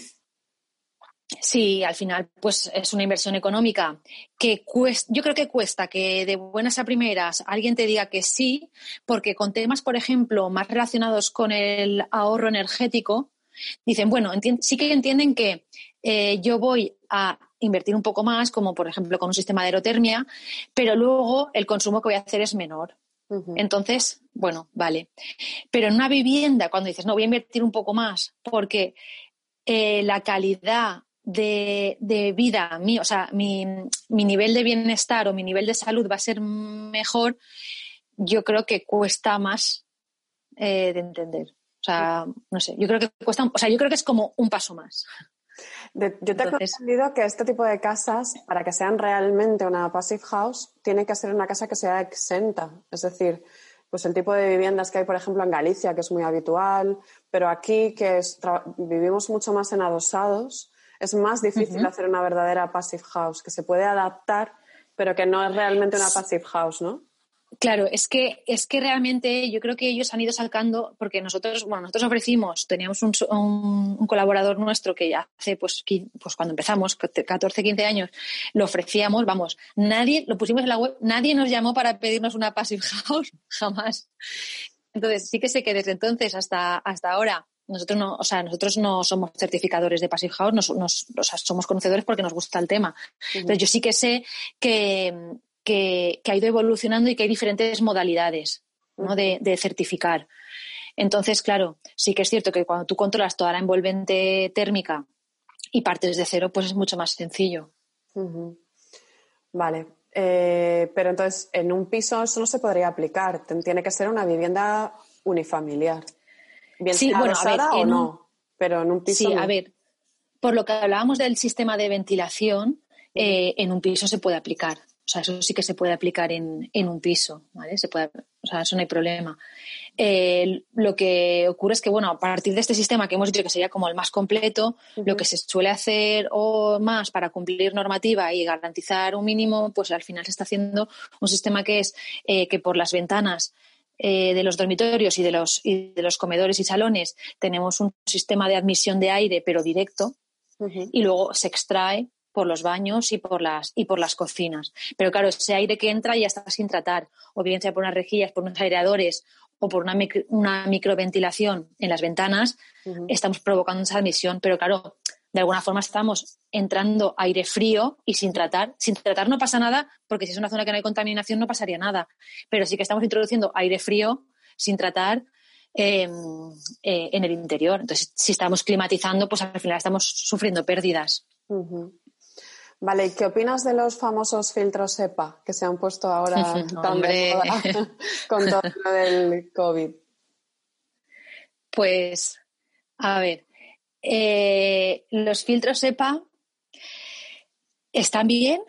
Sí, al final, pues es una inversión económica que cuesta, yo creo que cuesta que de buenas a primeras alguien te diga que sí, porque con temas, por ejemplo, más relacionados con el ahorro energético, dicen, bueno, sí que entienden que eh, yo voy a invertir un poco más, como por ejemplo con un sistema de aerotermia, pero luego el consumo que voy a hacer es menor. Entonces, bueno, vale. Pero en una vivienda, cuando dices, no, voy a invertir un poco más, porque eh, la calidad de, vida, mi, o sea, mi, nivel de bienestar o mi nivel de salud va a ser mejor, yo creo que cuesta más eh, de entender. O sea, no sé, yo creo que cuesta, o sea, yo creo que es como un paso más. yo te he entendido que este tipo de casas, para que sean realmente una passive house, tiene que ser una casa que sea exenta. Es decir, pues el tipo de viviendas que hay, por ejemplo, en Galicia, que es muy habitual, pero aquí que vivimos mucho más en adosados, es más difícil hacer una verdadera passive house, que se puede adaptar, pero que no es realmente una passive house, ¿no? Claro, es que, es que realmente yo creo que ellos han ido sacando, porque nosotros, bueno, nosotros ofrecimos, teníamos un, un, colaborador nuestro que ya hace, pues, pues cuando empezamos, 14, 15 años, lo ofrecíamos, vamos, nadie, lo pusimos en la web, nadie nos llamó para pedirnos una passive *laughs* house, jamás. Entonces, sí que sé que desde entonces hasta, hasta ahora nosotros no, o sea, nosotros no somos certificadores de Passive House, nos, somos conocedores porque nos gusta el tema. Pero yo sí que sé que, que, ha ido evolucionando y que hay diferentes modalidades de, certificar. Entonces, claro, sí que es cierto que cuando tú controlas toda la envolvente térmica y partes de cero, pues es mucho más sencillo. Vale. Eh, pero entonces, en un piso eso no se podría aplicar. Tiene que ser una vivienda unifamiliar sí, bueno, a ver, o no, pero en un piso. Sí, a ver, por lo que hablábamos del sistema de ventilación, eh, en un piso se puede aplicar. O sea, eso sí que se puede aplicar en, un piso, ¿vale? Se puede, o sea, eso no hay problema. Eh, lo que ocurre es que, bueno, a partir de este sistema que hemos dicho que sería como el más completo, lo que se suele hacer o más para cumplir normativa y garantizar un mínimo, pues al final se está haciendo un sistema que es eh, que por las ventanas eh, de los dormitorios y de los, y de los comedores y salones tenemos un sistema de admisión de aire, pero directo, y luego se extrae por los baños y por las y por las cocinas. Pero claro, ese aire que entra ya está sin tratar, o bien sea por unas rejillas, por unos aireadores o por una, una microventilación en las ventanas, estamos provocando esa admisión. Pero claro, de alguna forma estamos entrando aire frío y sin tratar. Sin tratar no pasa nada, porque si es una zona que no hay contaminación no pasaría nada. Pero sí que estamos introduciendo aire frío sin tratar em, eh, en el interior. Entonces, si estamos climatizando, pues al final estamos sufriendo pérdidas. Vale, ¿y qué opinas de los famosos filtros EPA que se han puesto ahora *laughs* *laughs* con todo lo del COVID? Pues, a ver, eh, los filtros EPA están bien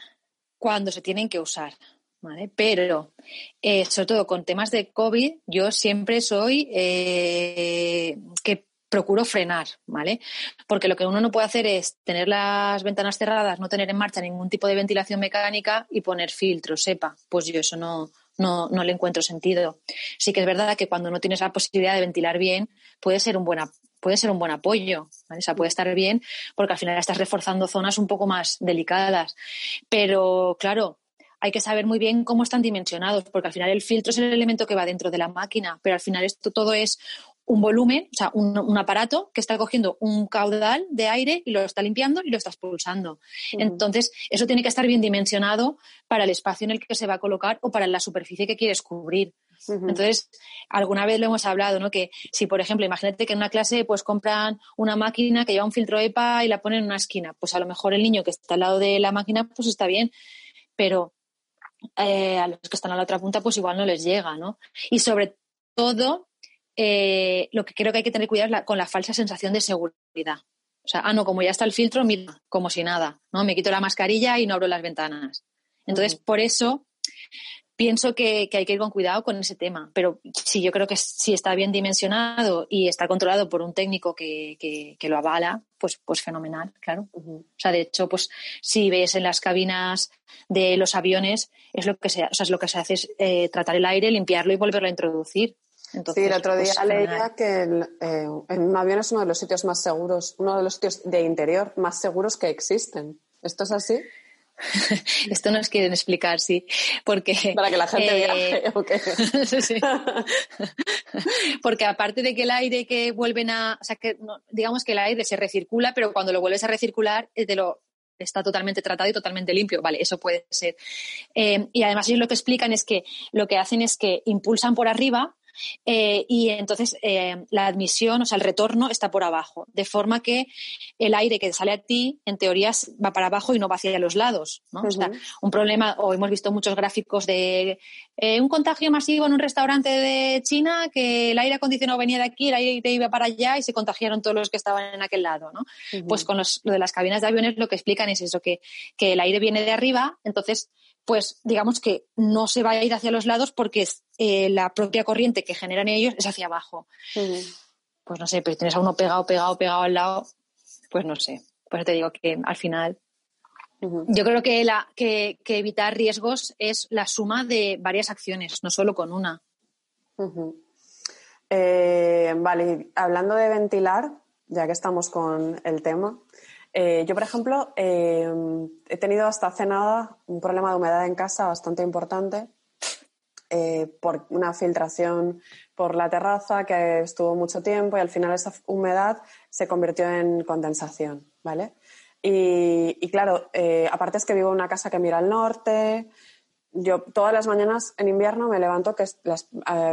cuando se tienen que usar, ¿vale? Pero, eh, sobre todo con temas de COVID, yo siempre soy eh, que procuro frenar, ¿vale? Porque lo que uno no puede hacer es tener las ventanas cerradas, no tener en marcha ningún tipo de ventilación mecánica y poner filtros, sepa. Pues yo eso no, no, no le encuentro sentido. Sí que es verdad que cuando no tienes la posibilidad de ventilar bien, puede ser un buen, puede ser un buen apoyo, ¿vale? O sea, puede estar bien porque al final estás reforzando zonas un poco más delicadas. Pero, claro, hay que saber muy bien cómo están dimensionados, porque al final el filtro es el elemento que va dentro de la máquina, pero al final esto todo es un volumen, o sea, un, aparato que está cogiendo un caudal de aire y lo está limpiando y lo está expulsando. Entonces, eso tiene que estar bien dimensionado para el espacio en el que se va a colocar o para la superficie que quieres cubrir. Entonces, alguna vez lo hemos hablado, ¿no? Que si, por ejemplo, imagínate que en una clase pues compran una máquina que lleva un filtro EPA y la ponen en una esquina, pues a lo mejor el niño que está al lado de la máquina pues está bien, pero eh, a los que están a la otra punta pues igual no les llega, ¿no? Y sobre todo eh, lo que creo que hay que tener cuidado es con la falsa sensación de seguridad. O sea, ah, no, como ya está el filtro, mira, como si nada, ¿no? Me quito la mascarilla y no abro las ventanas. Entonces, por eso pienso que, hay que ir con cuidado con ese tema. Pero sí, yo creo que si está bien dimensionado y está controlado por un técnico que, lo avala, pues, pues fenomenal, claro. O sea, de hecho, pues si ves en las cabinas de los aviones, es lo que se, o sea, es lo que se hace es eh, tratar el aire, limpiarlo y volverlo a introducir sí, el otro día pues, leía que eh, un avión es uno de los sitios más seguros, uno de los sitios de interior más seguros que existen. ¿Esto es así? *laughs* Esto nos quieren explicar, sí. Porque, Para que la gente viaje, *laughs* sí. *laughs* Porque aparte de que el aire que vuelven a. O sea, que digamos que el aire se recircula, pero cuando lo vuelves a recircular, eh, te lo, está totalmente tratado y totalmente limpio. Vale, eso puede ser. Eh, y además ellos lo que explican es que lo que hacen es que impulsan por arriba eh, y entonces eh, la admisión, o sea, el retorno está por abajo, de forma que el aire que sale a ti, en teoría, va para abajo y no va hacia los lados. ¿no? o sea, un problema, o hemos visto muchos gráficos de eh, un contagio masivo en un restaurante de China, que el aire acondicionado venía de aquí, el aire iba para allá y se contagiaron todos los que estaban en aquel lado. ¿no? Pues con los, lo de las cabinas de aviones lo que explican es eso, que, que el aire viene de arriba, entonces pues digamos que no se va a ir hacia los lados porque eh, la propia corriente que generan ellos es hacia abajo. Pues no sé, pero tienes a uno pegado, pegado, pegado al lado, pues no sé. Pues te digo que al final yo creo que, la, que, evitar riesgos es la suma de varias acciones, no solo con una. Eh, vale, hablando de ventilar, ya que estamos con el tema, eh, yo, por ejemplo, eh, he tenido hasta hace nada un problema de humedad en casa bastante importante eh, por una filtración por la terraza que estuvo mucho tiempo y al final esa humedad se convirtió en condensación, ¿vale? Y, claro, aparte es que vivo en una casa que mira al norte. Yo todas las mañanas en invierno me levanto que las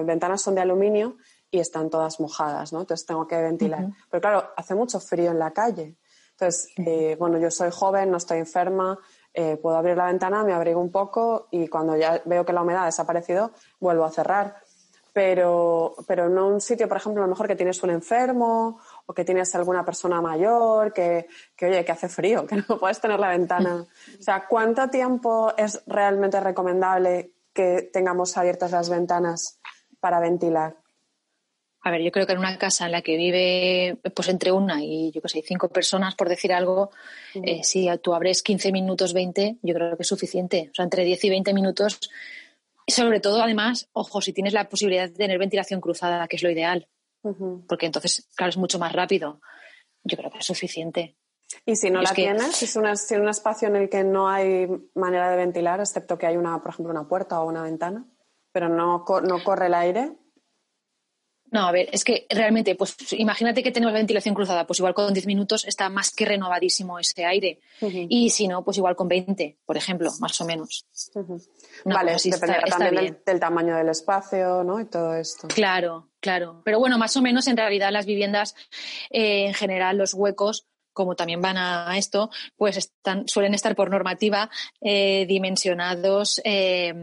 ventanas son de aluminio y están todas mojadas, ¿no? Entonces tengo que ventilar. Pero claro, hace mucho frío en la calle. Entonces, eh, bueno, yo soy joven, no estoy enferma, eh, puedo abrir la ventana, me abrigo un poco y cuando ya veo que la humedad ha desaparecido, vuelvo a cerrar. Pero, pero no un sitio, por ejemplo, a lo mejor que tienes un enfermo o que tienes alguna persona mayor que, que, oye, que hace frío, *laughs* que no puedes tener la ventana. O sea, ¿cuánto tiempo es realmente recomendable que tengamos abiertas las ventanas para ventilar? A ver, yo creo que en una casa en la que vive pues entre una y yo qué sé, cinco personas, por decir algo, eh, si tú abres 15 minutos, 20, yo creo que es suficiente. O sea, entre 10 y 20 minutos. Y sobre todo, además, ojo, si tienes la posibilidad de tener ventilación cruzada, que es lo ideal. Porque entonces, claro, es mucho más rápido. Yo creo que es suficiente. Y si no la tienes, si es, un espacio en el que no hay manera de ventilar, excepto que hay una, por ejemplo, una puerta o una ventana, pero no, no corre el aire, no, a ver, es que realmente, pues imagínate que tenemos la ventilación cruzada, pues igual con 10 minutos está más que renovadísimo ese aire. Y si no, pues igual con 20, por ejemplo, más o menos. vale, sí dependerá también del, tamaño del espacio, ¿no? Y todo esto. Claro, Claro, pero bueno, más o menos en realidad las viviendas, eh, en general, los huecos como también van a esto, pues están, suelen estar por normativa eh, dimensionados eh,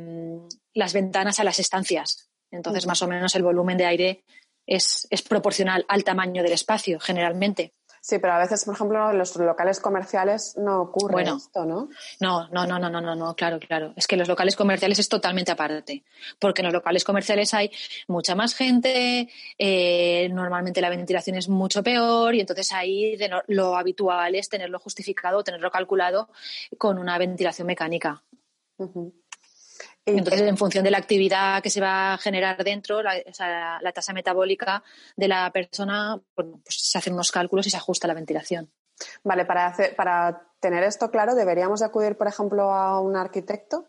las ventanas a las estancias. Entonces, más o menos el volumen de aire es, es proporcional al tamaño del espacio, generalmente. Sí, pero a veces, por ejemplo, en los locales comerciales no ocurre esto, ¿no? No, no, no, no, no, no, no, claro, claro. Es que los locales comerciales es totalmente aparte, porque en los locales comerciales hay mucha más gente, eh, normalmente la ventilación es mucho peor y entonces ahí lo habitual es tenerlo justificado, tenerlo calculado con una ventilación mecánica. Entonces, en función de la actividad que se va a generar dentro, la, tasa metabólica de la persona, pues se hacen unos cálculos y se ajusta la ventilación. Vale, para, para tener esto claro, ¿deberíamos acudir, por ejemplo, a un arquitecto?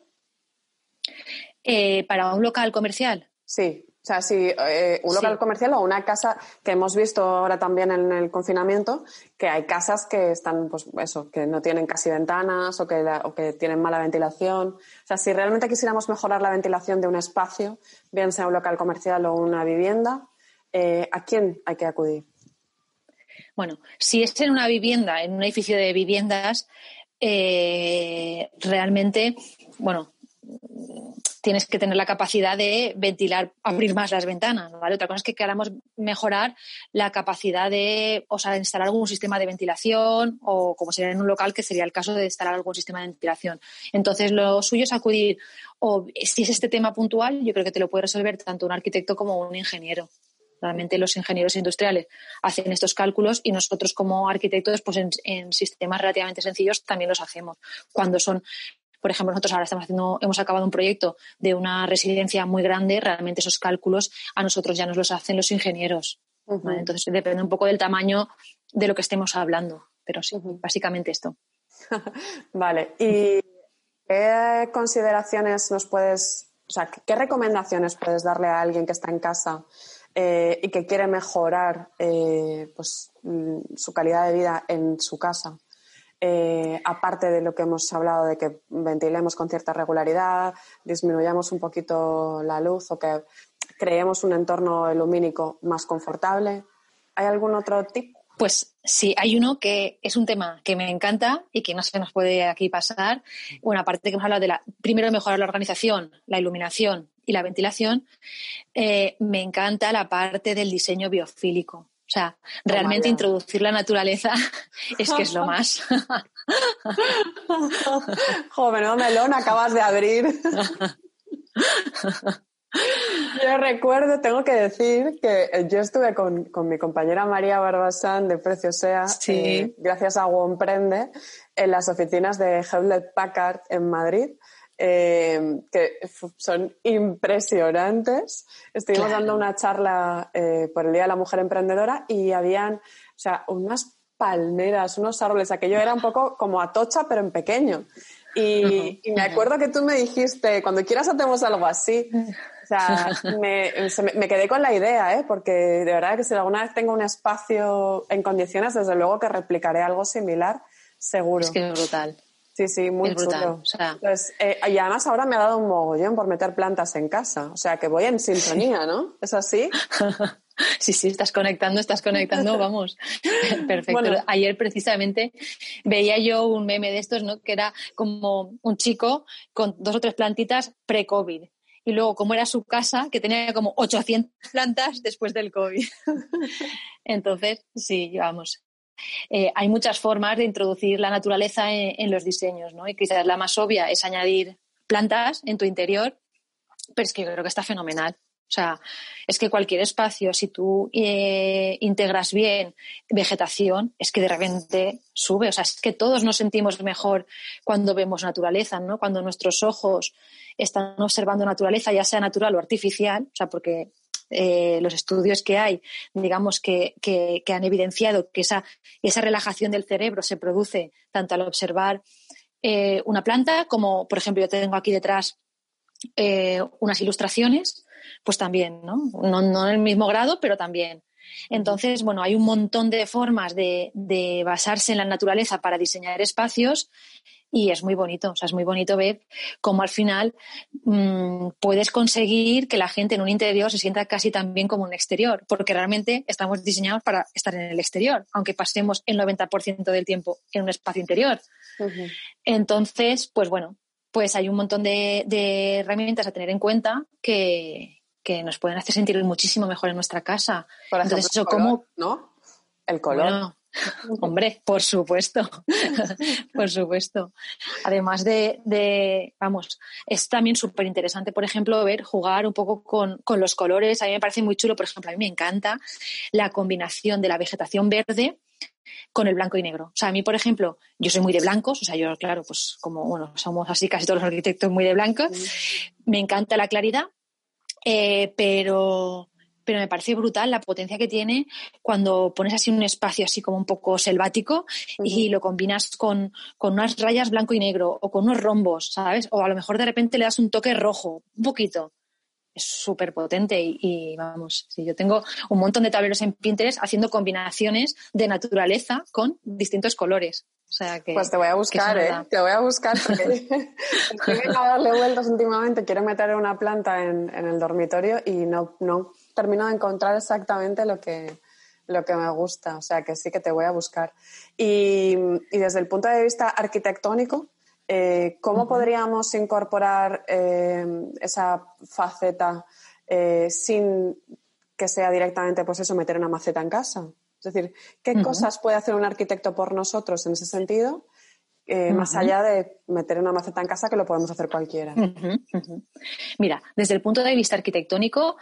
Eh, ¿Para un local comercial? Sí. O sea, si eh, un local comercial o una casa que hemos visto ahora también en el confinamiento, que hay casas que están, pues eso, que no tienen casi ventanas o que, o que tienen mala ventilación. O sea, si realmente quisiéramos mejorar la ventilación de un espacio, bien sea un local comercial o una vivienda, eh, ¿a quién hay que acudir? Bueno, si es en una vivienda, en un edificio de viviendas, eh, realmente, bueno, tienes que tener la capacidad de ventilar, abrir más las ventanas, ¿vale? Otra cosa es que queramos mejorar la capacidad de, o sea, instalar algún sistema de ventilación o como sería en un local, que sería el caso de instalar algún sistema de ventilación. Entonces, lo suyo es acudir, o si es este tema puntual, yo creo que te lo puede resolver tanto un arquitecto como un ingeniero. Realmente los ingenieros industriales hacen estos cálculos y nosotros como arquitectos, pues en, en, sistemas relativamente sencillos también los hacemos. Cuando son por ejemplo, nosotros ahora estamos haciendo, hemos acabado un proyecto de una residencia muy grande, realmente esos cálculos a nosotros ya nos los hacen los ingenieros. Entonces depende un poco del tamaño de lo que estemos hablando, pero sí, básicamente esto. *laughs* vale, ¿y qué consideraciones nos puedes, o sea, qué recomendaciones puedes darle a alguien que está en casa eh, y que quiere mejorar eh, pues, mm, su calidad de vida en su casa? Eh, aparte de lo que hemos hablado de que ventilemos con cierta regularidad, disminuyamos un poquito la luz o que creemos un entorno lumínico más confortable. ¿Hay algún otro tip? Pues sí, hay uno que es un tema que me encanta y que no se nos puede aquí pasar. Bueno, aparte que hemos hablado de la, primero mejorar la organización, la iluminación y la ventilación, eh, me encanta la parte del diseño biofílico. O sea, realmente introducir la naturaleza *laughs* es que es lo *laughs* más. *laughs* Joven, no melón acabas de abrir. Yo recuerdo, tengo que decir que yo estuve con, mi compañera María Barbasán de Preciosea, eh, gracias a Womprende, en las oficinas de Hewlett Packard en Madrid. Eh, que son impresionantes. Estuvimos dando una charla eh, por el Día de la Mujer Emprendedora y habían, o sea, unas palmeras, unos árboles. Aquello era un poco como Atocha, pero en pequeño. Y, me acuerdo que tú me dijiste, cuando quieras hacemos algo así. O sea, *laughs* me, me, quedé con la idea, ¿eh? porque de verdad que si alguna vez tengo un espacio en condiciones, desde luego que replicaré algo similar, seguro. Es que es brutal. Sí, sí, muy chulo. Pues, eh, y además ahora me ha dado un mogollón por meter plantas en casa. O sea, que voy en sintonía, ¿no? ¿Es así? *laughs* Sí, sí, estás conectando, estás conectando, *laughs* vamos. *laughs* Perfecto. Ayer precisamente veía yo un meme de estos, ¿no? Que era como un chico con dos o tres plantitas pre-COVID. Y luego, como era su casa, que tenía como 800 plantas después del COVID. Entonces, sí, vamos, eh, hay muchas formas de introducir la naturaleza en, los diseños, ¿no? Y quizás la más obvia es añadir plantas en tu interior, pero es que yo creo que está fenomenal. O sea, es que cualquier espacio, si tú eh, integras bien vegetación, es que de repente sube. O sea, es que todos nos sentimos mejor cuando vemos naturaleza, ¿no? Cuando nuestros ojos están observando naturaleza, ya sea natural o artificial, o sea, porque eh, los estudios que hay, digamos, que, han evidenciado que esa, esa relajación del cerebro se produce tanto al observar eh, una planta como, por ejemplo, yo tengo aquí detrás eh, unas ilustraciones, pues también, ¿no? ¿no? en el mismo grado, pero también. Entonces, bueno, hay un montón de formas de, basarse en la naturaleza para diseñar espacios y es muy bonito, o sea, es muy bonito ver cómo al final mmm, puedes conseguir que la gente en un interior se sienta casi tan bien como en un exterior, porque realmente estamos diseñados para estar en el exterior, aunque pasemos el 90% del tiempo en un espacio interior. Entonces, pues bueno, pues hay un montón de, de herramientas a tener en cuenta que, que, nos pueden hacer sentir muchísimo mejor en nuestra casa. Por ejemplo, Entonces, eso, el color, ¿cómo? ¿no? El color. Bueno, *laughs* Hombre, por supuesto, *laughs* por supuesto. Además de, de vamos, es también súper interesante, por ejemplo, ver jugar un poco con, con, los colores. A mí me parece muy chulo, por ejemplo, a mí me encanta la combinación de la vegetación verde con el blanco y negro. O sea, a mí, por ejemplo, yo soy muy de blancos, o sea, yo, claro, pues como, bueno, somos así casi todos los arquitectos muy de blancos. Me encanta la claridad, eh, pero pero me parece brutal la potencia que tiene cuando pones así un espacio así como un poco selvático uh -huh. y lo combinas con, con, unas rayas blanco y negro o con unos rombos, ¿sabes? O a lo mejor de repente le das un toque rojo, un poquito. Es súper potente y, y, vamos, sí, yo tengo un montón de tableros en Pinterest haciendo combinaciones de naturaleza con distintos colores. O sea que, pues te voy a buscar, ¿eh? Te voy a buscar porque estoy a darle vueltas últimamente. Quiero meter una planta en, en el dormitorio y no, no termino de encontrar exactamente lo que, lo que me gusta. O sea que sí que te voy a buscar. Y, y desde el punto de vista arquitectónico, eh, ¿cómo uh -huh. podríamos incorporar eh, esa faceta eh, sin que sea directamente, pues eso, meter una maceta en casa? Es decir, ¿qué uh -huh. cosas puede hacer un arquitecto por nosotros en ese sentido? Eh, uh -huh. más allá de meter una maceta en casa que lo podemos hacer cualquiera. Uh -huh. Mira, desde el punto de vista arquitectónico,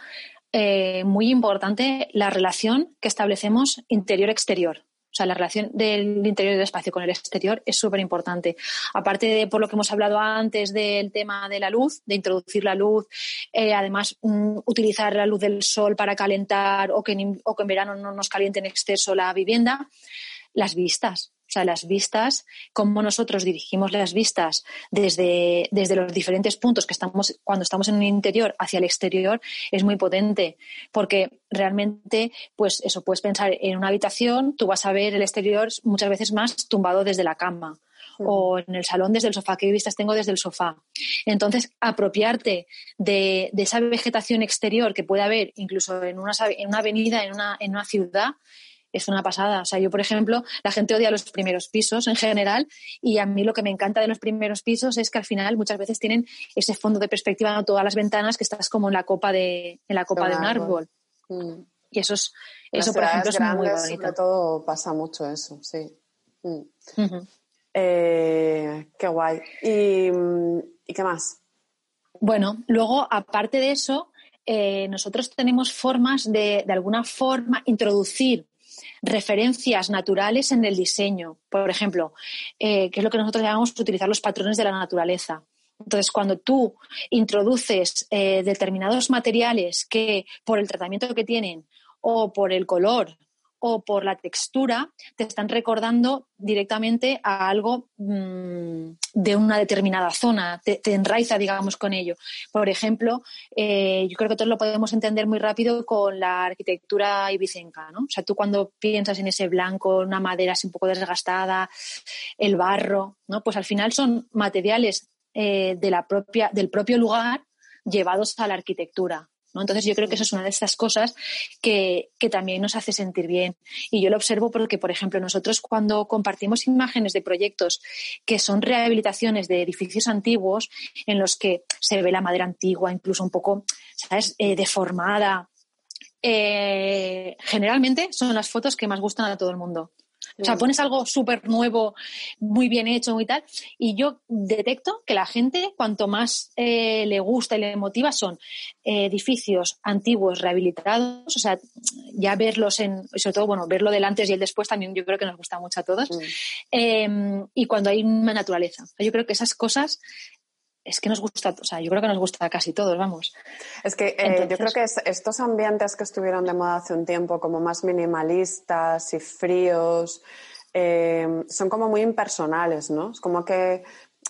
eh, muy importante la relación que establecemos interior-exterior. O sea, la relación del interior del espacio con el exterior es súper importante. Aparte de por lo que hemos hablado antes del tema de la luz, de introducir la luz, eh, además mm, utilizar la luz del sol para calentar o que, o que en verano no nos caliente en exceso la vivienda, las vistas. O sea, las vistas, cómo nosotros dirigimos las vistas desde, desde los diferentes puntos que estamos, cuando estamos en un interior hacia el exterior, es muy potente. Porque realmente, pues eso, puedes pensar en una habitación, tú vas a ver el exterior muchas veces más tumbado desde la cama. o en el salón desde el sofá, qué vistas tengo desde el sofá. Entonces, apropiarte de, de esa vegetación exterior que puede haber incluso en una, en una avenida, en una, en una ciudad, es una pasada. O sea, yo, por ejemplo, la gente odia los primeros pisos en general y a mí lo que me encanta de los primeros pisos es que al final muchas veces tienen ese fondo de perspectiva a todas las ventanas que estás como en la copa de, en la copa de un árbol. Mm. Y eso, es, eso por ejemplo, es muy bonito. Sobre todo pasa mucho eso, sí. Mm. Uh -huh. eh, qué guay. ¿Y, ¿Y qué más? Bueno, luego, aparte de eso, eh, nosotros tenemos formas de, de alguna forma, introducir referencias naturales en el diseño. Por ejemplo, eh, que es lo que nosotros llamamos utilizar los patrones de la naturaleza. Entonces, cuando tú introduces eh, determinados materiales que por el tratamiento que tienen o por el color o por la textura, te están recordando directamente a algo mmm, de una determinada zona, te, te, enraiza, digamos, con ello. Por ejemplo, eh, yo creo que todos lo podemos entender muy rápido con la arquitectura ibicenca, ¿no? O sea, tú cuando piensas en ese blanco, una madera así un poco desgastada, el barro, ¿no? Pues al final son materiales eh, de la propia, del propio lugar llevados a la arquitectura. ¿No? Entonces yo creo que eso es una de estas cosas que, que, también nos hace sentir bien. Y yo lo observo porque, por ejemplo, nosotros cuando compartimos imágenes de proyectos que son rehabilitaciones de edificios antiguos en los que se ve la madera antigua, incluso un poco, ¿sabes?, eh, deformada. Eh, generalmente son las fotos que más gustan a todo el mundo. O sea, pones algo súper nuevo, muy bien hecho y tal, y yo detecto que la gente, cuanto más eh, le gusta y le motiva, son eh, edificios antiguos rehabilitados, o sea, ya verlos en, sobre todo, bueno, verlo del antes y el después también yo creo que nos gusta mucho a todos, mm. eh, y cuando hay una naturaleza. Yo creo que esas cosas es que nos gusta, o sea, yo creo que nos gusta a casi todos, vamos. Es que eh, Entonces, yo creo que es, estos ambientes que estuvieron de moda hace un tiempo, como más minimalistas y fríos, eh, son como muy impersonales, ¿no? Es como que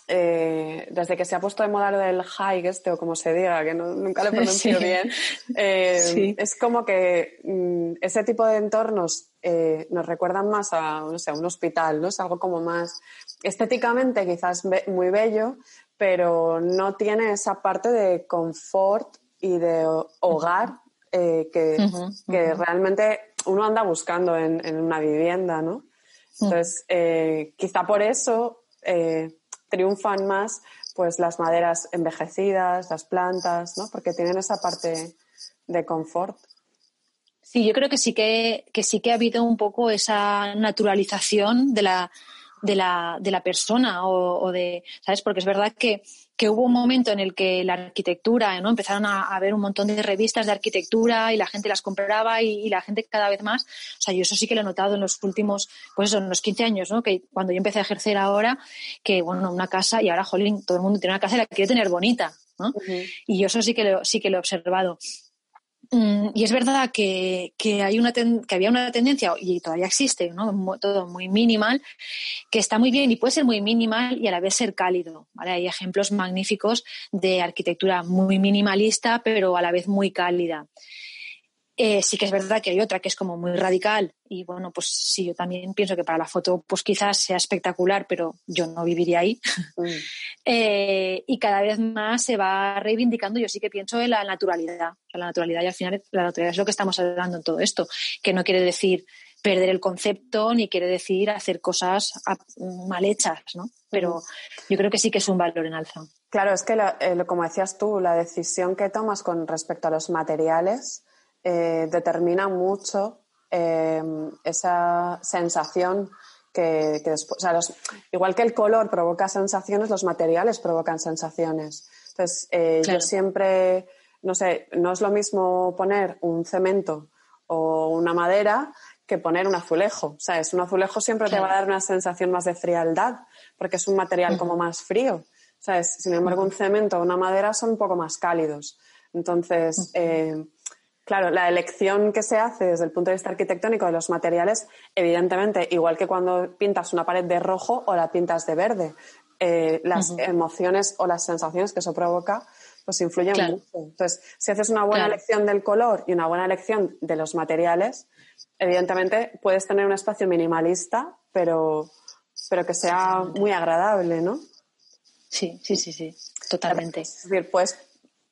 eh, desde que se ha puesto de moda lo del high, este, o como se diga, que nunca lo *laughs* pronuncio bien, eh, es como que mm, ese tipo de entornos eh, nos recuerdan más a, no sé, un hospital, ¿no? Es algo como más estéticamente quizás muy bello, pero no tiene esa parte de confort y de hogar que, realmente uno anda buscando en, en una vivienda, ¿no? Entonces, quizá por eso triunfan más pues las maderas envejecidas, las plantas, ¿no? Porque tienen esa parte de confort. Sí, yo creo que sí que, que sí que ha habido un poco esa naturalización de la, de la, de la persona o, de, ¿sabes? Porque es verdad que, que, hubo un momento en el que la arquitectura, ¿no? Empezaron a, haber un montón de revistas de arquitectura y la gente las compraba y, la gente cada vez más. O sea, yo eso sí que lo he notado en los últimos, pues eso, en los 15 años, ¿no? Que cuando yo empecé a ejercer ahora, que, bueno, una casa y ahora, jolín, todo el mundo tiene una casa y la quiere tener bonita, ¿no? Y yo eso sí que lo, sí que lo he observado. Mm, y es verdad que, hay una que había una tendencia, y todavía existe, ¿no? todo muy minimal, que está muy bien y puede ser muy minimal y a la vez ser cálido. Hay ejemplos magníficos de arquitectura muy minimalista, pero a la vez muy cálida. Eh, sí que es verdad que hay otra que es como muy radical y bueno, pues sí, yo también pienso que para la foto pues quizás sea espectacular, pero yo no viviría ahí. *laughs* Mm. Eh, y cada vez más se va reivindicando, yo sí que pienso en la naturalidad. la naturalidad y al final la naturalidad es lo que estamos hablando en todo esto, que no quiere decir perder el concepto ni quiere decir hacer cosas mal hechas, ¿no? Pero yo creo que sí que es un valor en alza. Claro, es que eh, como decías tú, la decisión que tomas con respecto a los materiales eh, determina mucho eh, esa sensación que, después, igual que el color provoca sensaciones, los materiales provocan sensaciones. Entonces, eh, yo siempre, no sé, no es lo mismo poner un cemento o una madera que poner un azulejo. ¿Sabes? Un azulejo siempre te va a dar una sensación más de frialdad, porque es un material como más frío. ¿Sabes? Sin embargo, un cemento o una madera son un poco más cálidos. Entonces, Claro, la elección que se hace desde el punto de vista arquitectónico de los materiales, evidentemente, igual que cuando pintas una pared de rojo o la pintas de verde, eh, las emociones o las sensaciones que eso provoca, pues influyen mucho. Entonces, si haces una buena elección del color y una buena elección de los materiales, evidentemente puedes tener un espacio minimalista, pero, pero que sea muy agradable, ¿no? Sí, sí, sí, sí, totalmente. Es decir, puedes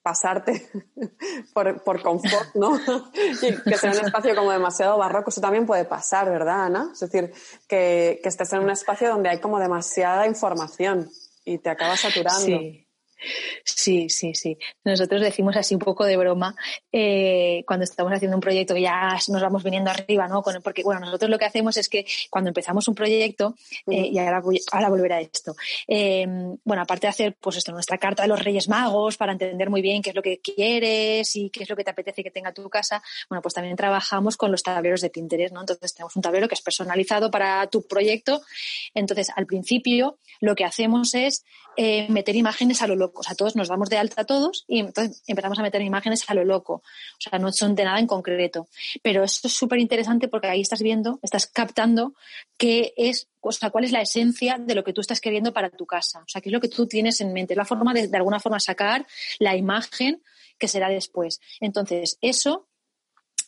pasarte *laughs* por, por confort, ¿no? *laughs* y que sea un espacio como demasiado barroco, eso también puede pasar, ¿verdad, Ana? Es decir, que, que estés en un espacio donde hay como demasiada información y te acabas saturando. Sí. Sí, sí, sí. Nosotros decimos así un poco de broma eh, cuando estamos haciendo un proyecto ya nos vamos viniendo arriba, ¿no? porque, bueno, nosotros lo que hacemos es que cuando empezamos un proyecto, eh, y ahora, ahora volverá a esto, eh, bueno, aparte de hacer, pues esto, nuestra carta de los Reyes Magos para entender muy bien qué es lo que quieres y qué es lo que te apetece que tenga tu casa, bueno, pues también trabajamos con los tableros de Pinterest, ¿no? Entonces tenemos un tablero que es personalizado para tu proyecto. Entonces, al principio, lo que hacemos es meter imágenes a lo loco. O sea, todos nos damos de alta todos y entonces empezamos a meter imágenes a lo loco. O sea, no son de nada en concreto. Pero esto es súper interesante porque ahí estás viendo, estás captando qué es, o sea, cuál es la esencia de lo que tú estás queriendo para tu casa. O sea, qué es lo que tú tienes en mente. la forma de, de alguna forma, sacar la imagen que será después. Entonces, eso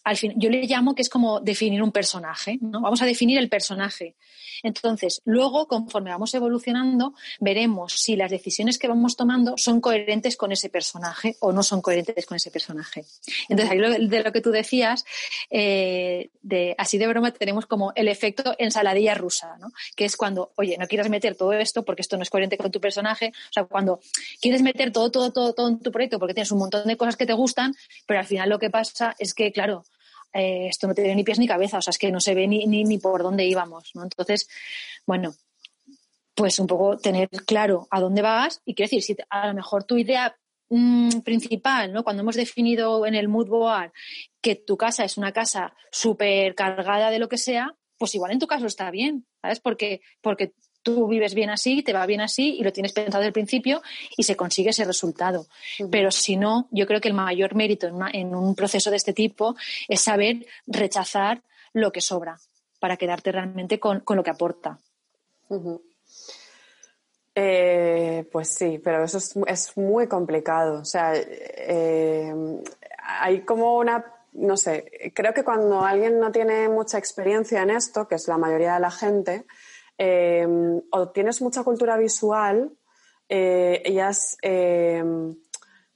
al fin, yo le llamo que es como definir un personaje, ¿no? Vamos a definir el personaje. Entonces, luego, conforme vamos evolucionando, veremos si las decisiones que vamos tomando son coherentes con ese personaje o no son coherentes con ese personaje. Entonces, ahí de lo que tú decías, eh, de, así de broma, tenemos como el efecto ensaladilla rusa, ¿no? Que es cuando, oye, no quieras meter todo esto porque esto no es coherente con tu personaje. O sea, cuando quieres meter todo, todo, todo, todo en tu proyecto porque tienes un montón de cosas que te gustan, pero al final lo que pasa es que, claro, eh, esto no tiene ni pies ni cabeza, o sea, es que no se ve ni, ni, por dónde íbamos, ¿no? Entonces, bueno, pues un poco tener claro a dónde vas y quiero decir, si a lo mejor tu idea mm, principal, ¿no? Cuando hemos definido en el mood board que tu casa es una casa súper cargada de lo que sea, pues igual en tu caso está bien, ¿sabes? Porque, porque tú vives bien así, te va bien así y lo tienes pensado desde el principio y se consigue ese resultado. Pero si no, yo creo que el mayor mérito en, un proceso de este tipo es saber rechazar lo que sobra para quedarte realmente con, lo que aporta. Eh, pues sí, pero eso es, muy complicado. O sea, eh, hay como una, no sé, creo que cuando alguien no tiene mucha experiencia en esto, que es la mayoría de la gente, eh, o tienes mucha cultura visual y has,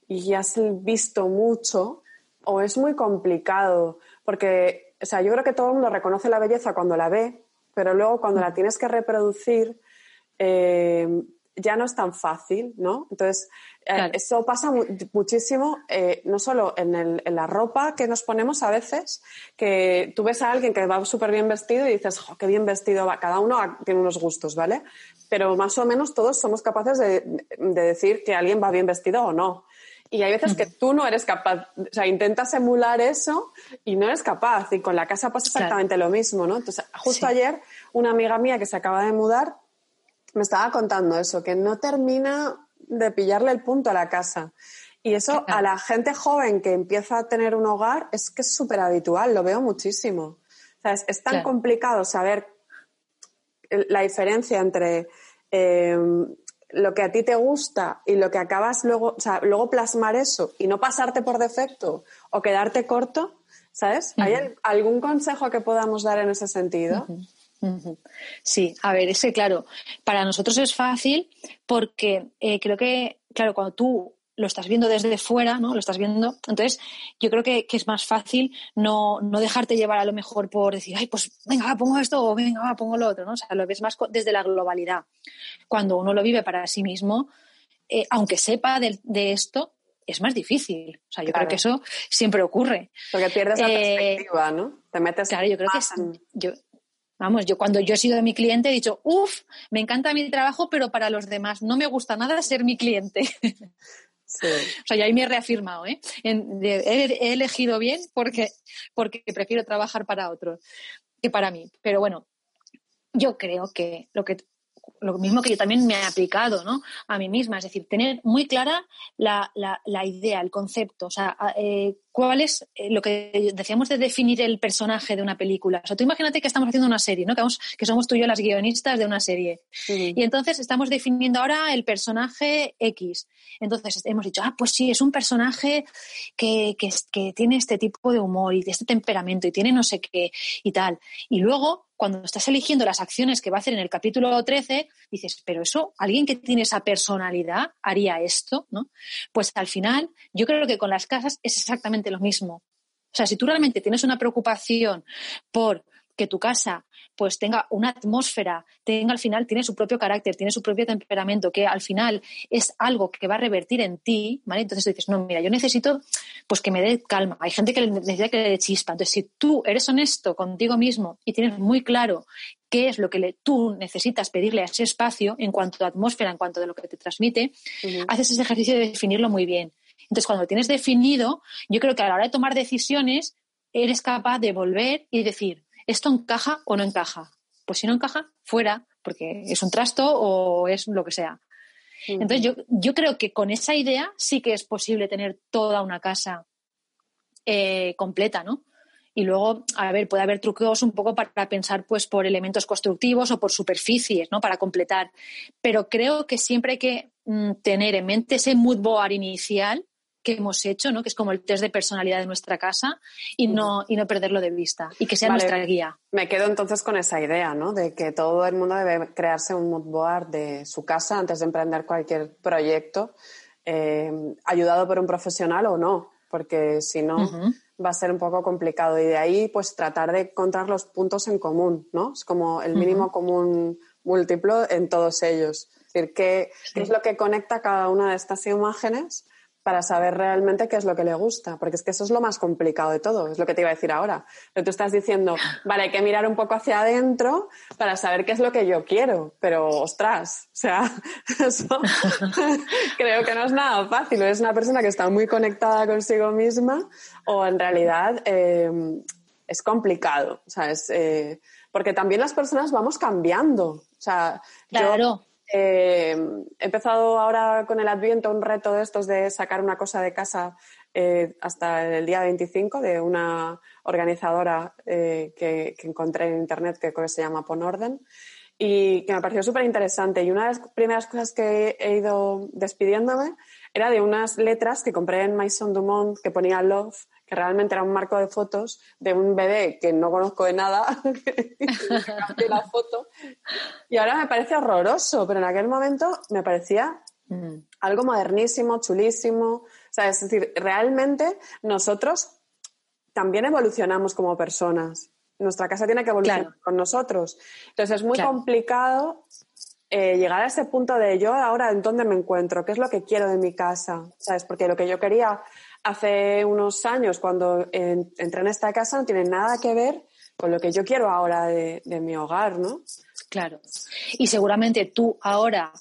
y has visto mucho, o es muy complicado, porque, o sea, yo creo que todo el mundo reconoce la belleza cuando la ve, pero luego cuando la tienes que reproducir, eh, ya no es tan fácil, ¿no? Entonces, eh, eso pasa muchísimo, eh, no solo en, la ropa que nos ponemos a veces, que tú ves a alguien que va súper bien vestido y dices, qué bien vestido va! Cada uno tiene unos gustos, ¿vale? Pero más o menos todos somos capaces de, decir que alguien va bien vestido o no. Y hay veces que tú no eres capaz, o sea, intentas emular eso y no eres capaz. Y con la casa pasa exactamente lo mismo, ¿no? Entonces, justo ayer, una amiga mía que se acaba de mudar me estaba contando eso, que no termina de pillarle el punto a la casa. Y eso a la gente joven que empieza a tener un hogar es que es súper habitual, lo veo muchísimo. O sea, es, tan complicado saber la diferencia entre em, lo que a ti te gusta y lo que acabas luego, o sea, luego plasmar eso y no pasarte por defecto o quedarte corto, ¿sabes? ¿Hay algún consejo que podamos dar en ese sentido? Sí, a ver, es que claro, para nosotros es fácil porque eh, creo que, claro, cuando tú lo estás viendo desde fuera, ¿no? Lo estás viendo. Entonces, yo creo que, es más fácil no, dejarte llevar a lo mejor por decir, ay, pues venga, pongo esto o venga, pongo lo otro, ¿no? O sea, lo ves más desde la globalidad. Cuando uno lo vive para sí mismo, eh, aunque sepa de, esto, es más difícil. O sea, yo creo que eso siempre ocurre. Porque pierdes la eh, perspectiva, ¿no? Te metes Claro, yo creo que es, yo, Vamos, yo cuando yo he sido mi cliente he dicho, uff, me encanta mi trabajo, pero para los demás no me gusta nada ser mi cliente. *laughs* Sí. O sea, ya ahí me he reafirmado, ¿eh? he, elegido bien porque, porque prefiero trabajar para otros que para mí. Pero bueno, yo creo que lo que lo mismo que yo también me he aplicado ¿no? a mí misma, es decir, tener muy clara la, la, idea, el concepto, o sea, eh, cuál es eh, lo que decíamos de definir el personaje de una película. O sea, tú imagínate que estamos haciendo una serie, ¿no? que, que somos tú y yo las guionistas de una serie. Y entonces estamos definiendo ahora el personaje X. Entonces hemos dicho, ah, pues sí, es un personaje que, que, que tiene este tipo de humor y de este temperamento y tiene no sé qué y tal. Y luego cuando estás eligiendo las acciones que va a hacer en el capítulo 13, dices, pero eso, alguien que tiene esa personalidad haría esto, ¿no? Pues al final, yo creo que con las casas es exactamente lo mismo. O sea, si tú realmente tienes una preocupación por que tu casa pues tenga una atmósfera, tenga al final, tiene su propio carácter, tiene su propio temperamento, que al final es algo que va a revertir en ti, ¿vale? Entonces tú dices, no, mira, yo necesito pues que me dé calma. Hay gente que necesita que le dé chispa. Entonces, si tú eres honesto contigo mismo y tienes muy claro qué es lo que le, tú necesitas pedirle a ese espacio en cuanto a atmósfera, en cuanto a lo que te transmite, haces ese ejercicio de definirlo muy bien. Entonces, cuando lo tienes definido, yo creo que a la hora de tomar decisiones, eres capaz de volver y decir, ¿esto encaja o no encaja? Pues si no encaja, fuera, porque es un trasto o es lo que sea. Entonces yo, yo creo que con esa idea sí que es posible tener toda una casa eh, completa, ¿no? Y luego, a ver, puede haber trucos un poco para pensar pues por elementos constructivos o por superficies, ¿no? Para completar. Pero creo que siempre hay que mm, tener en mente ese mood board inicial que hemos hecho, ¿no? que es como el test de personalidad de nuestra casa, y no, y no perderlo de vista, y que sea nuestra guía. Me quedo entonces con esa idea, ¿no? de que todo el mundo debe crearse un mood board de su casa antes de emprender cualquier proyecto, eh, ayudado por un profesional o no, porque si no va a ser un poco complicado. Y de ahí, pues tratar de encontrar los puntos en común, ¿no? Es como el mínimo común múltiplo en todos ellos. Es decir, ¿qué, ¿qué es lo que conecta cada una de estas imágenes? Para saber realmente qué es lo que le gusta, porque es que eso es lo más complicado de todo, es lo que te iba a decir ahora. Pero tú estás diciendo, vale, hay que mirar un poco hacia adentro para saber qué es lo que yo quiero, pero ostras, o sea, *laughs* eso *laughs* creo que no es nada fácil, es una persona que está muy conectada consigo misma o en realidad em, es complicado, o sea, eh, porque también las personas vamos cambiando, o sea, claro. Eh, he empezado ahora con el Adviento un reto de estos de sacar una cosa de casa eh, hasta el día 25 de una organizadora eh, que, encontré en internet que que se llama Ponorden. y que me pareció súper interesante. Y una de las primeras cosas que he ido despidiéndome era de unas letras que compré en Maison Dumont que ponía Love, que realmente era un marco de fotos de un bebé que no conozco de nada, *laughs* que la foto. Y ahora me parece horroroso, pero en aquel momento me parecía mm. algo modernísimo, chulísimo. O sea, es decir, realmente nosotros también evolucionamos como personas. Nuestra casa tiene que evolucionar con nosotros. Entonces es muy complicado eh, llegar a ese punto de yo ahora en dónde me encuentro, qué es lo que quiero de mi casa, ¿sabes? Porque lo que yo quería hace unos años cuando entré en esta casa no tiene nada que ver con lo que yo quiero ahora de, mi hogar, ¿no? Claro. Y seguramente tú ahora,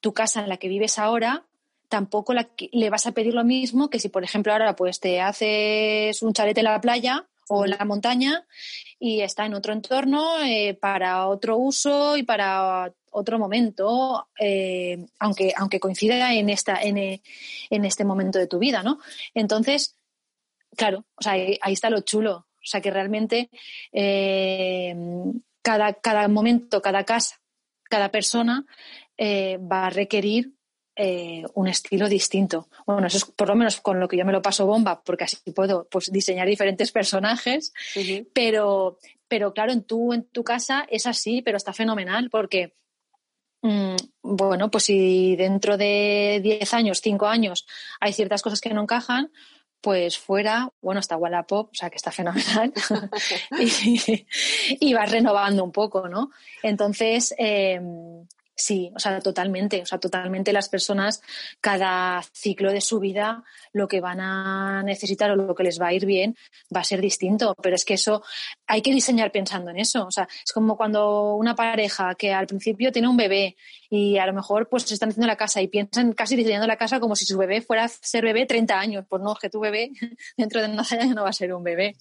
tu casa en la que vives ahora, tampoco le vas a pedir lo mismo que si, por ejemplo, ahora pues te haces un chalete en la playa o en la montaña y está en otro entorno eh, para otro uso y para otro momento, eh, aunque, aunque coincida en, esta, en, en, este momento de tu vida, ¿no? Entonces, claro, o sea, ahí, está lo chulo. O sea, que realmente eh, cada, cada momento, cada casa, cada persona va a requerir eh, un estilo distinto. Bueno, eso es por lo menos con lo que yo me lo paso bomba, porque así puedo pues, diseñar diferentes personajes, pero, pero claro, en tu, en tu casa es así, pero está fenomenal, porque bueno, pues si dentro de 10 años, 5 años, hay ciertas cosas que no encajan, pues fuera, bueno, está Wallapop, o sea que está fenomenal, *laughs* y, vas renovando un poco, ¿no? Entonces, em, Sí, o sea, totalmente, o sea, totalmente las personas, cada ciclo de su vida, lo que van a necesitar o lo que les va a ir bien va a ser distinto, pero es que eso hay que diseñar pensando en eso, o sea, es como cuando una pareja que al principio tiene un bebé y a lo mejor pues se están haciendo la casa y piensan casi diseñando la casa como si su bebé fuera a ser bebé 30 años, pues no, que tu bebé *laughs* dentro de unos años no va a ser un bebé.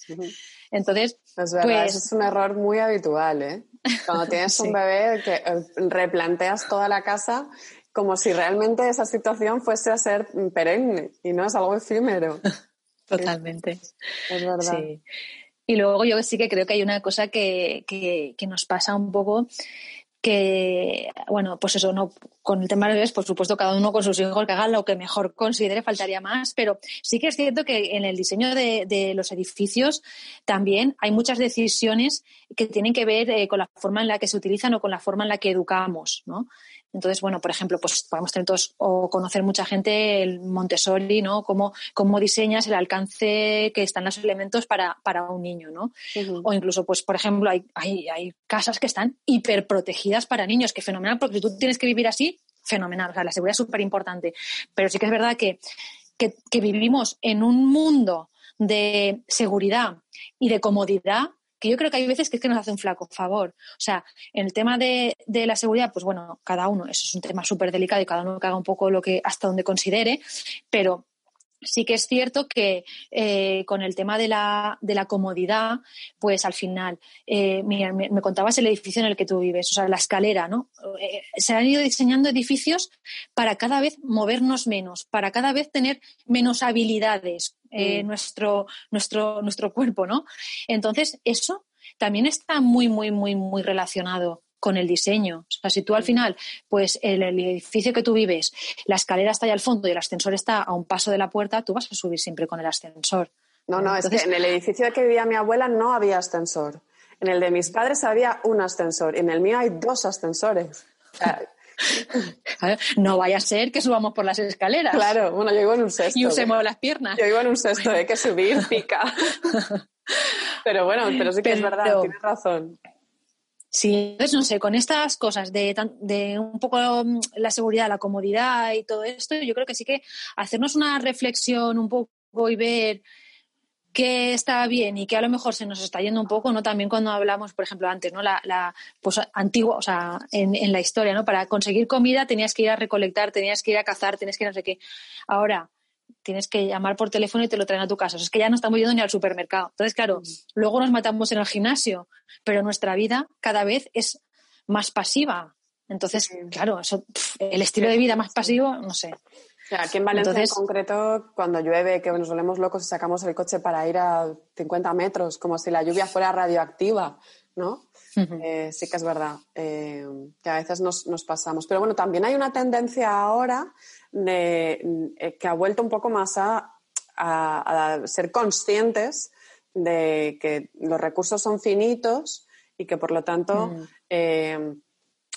Entonces, es verdad, pues es un error muy habitual, ¿eh? Cuando *laughs* tienes un bebé, que eh, replanteas toda la casa como si realmente esa situación fuese a ser perenne y no es algo efímero. *laughs* Totalmente. Es verdad. Y luego yo sí que creo que hay una cosa que, que, que nos pasa un poco que, bueno, pues eso, no, con el tema de bebés, por supuesto, cada uno con sus hijos que haga lo que mejor considere, faltaría más, pero sí que es cierto que en el diseño de, de los edificios también hay muchas decisiones que tienen que ver eh, con la forma en la que se utilizan o con la forma en la que educamos, ¿no? Entonces, bueno, por ejemplo, pues podemos tener todos o conocer mucha gente el Montessori, ¿no? Cómo, cómo diseñas el alcance que están los elementos para, para un niño, ¿no? O incluso, pues, por ejemplo, hay, hay, hay casas que están hiperprotegidas para niños, que fenomenal, porque si tú tienes que vivir así, fenomenal. O sea, la seguridad es súper importante. Pero sí que es verdad que, que, vivimos en un mundo de seguridad y de comodidad que yo creo que hay veces que es que nos hace un flaco favor. O sea, en el tema de, de la seguridad, pues bueno, cada uno, eso es un tema súper delicado y cada uno que haga un poco lo que hasta donde considere, pero sí que es cierto que eh, con el tema de la, de la, comodidad, pues al final, eh, me, me, contabas el edificio en el que tú vives, o sea, la escalera, ¿no? Eh, se han ido diseñando edificios para cada vez movernos menos, para cada vez tener menos habilidades, mm. nuestro, nuestro, nuestro cuerpo, ¿no? Entonces, eso también está muy, muy, muy, muy relacionado con el diseño. O sea, si tú al mm. final, pues el, edificio que tú vives, la escalera está ahí al fondo y el ascensor está a un paso de la puerta, tú vas a subir siempre con el ascensor. No, no, es que en el edificio que vivía mi abuela no había ascensor. En el de mis padres había un ascensor. En el mío hay dos ascensores. *laughs* no vaya a ser que subamos por las escaleras. Claro, bueno, yo iba en un sexto. Y usemos las piernas. Yo iba en un sexto, hay que subir, pica. *laughs* pero bueno, pero sí que es verdad, tienes razón. Sí, entonces no sé, con estas cosas de, de un poco mm, la seguridad, la comodidad y todo esto, yo creo que sí que hacernos una reflexión un poco y ver que está bien y que a lo mejor se nos está yendo un poco, ¿no? También cuando hablamos, por ejemplo, antes, ¿no? La, la pues antigua, o sea, en, en, la historia, ¿no? Para conseguir comida tenías que ir a recolectar, tenías que ir a cazar, tenías que no sé qué. Ahora tienes que llamar por teléfono y te lo traen a tu casa. O sea, es que ya no estamos yendo ni al supermercado. Entonces, claro, luego nos matamos en el gimnasio, pero nuestra vida cada vez es más pasiva. Entonces, claro, eso, el estilo de vida más pasivo, no sé sea, aquí en Valencia en concreto, cuando llueve, que nos volvemos locos y sacamos el coche para ir a 50 metros, como si la lluvia fuera radioactiva, ¿no? Eh, sí que es verdad eh, que a veces nos, pasamos. Pero bueno, también hay una tendencia ahora de, eh, que ha vuelto un poco más a, ser conscientes de que los recursos son finitos y que por lo tanto mm.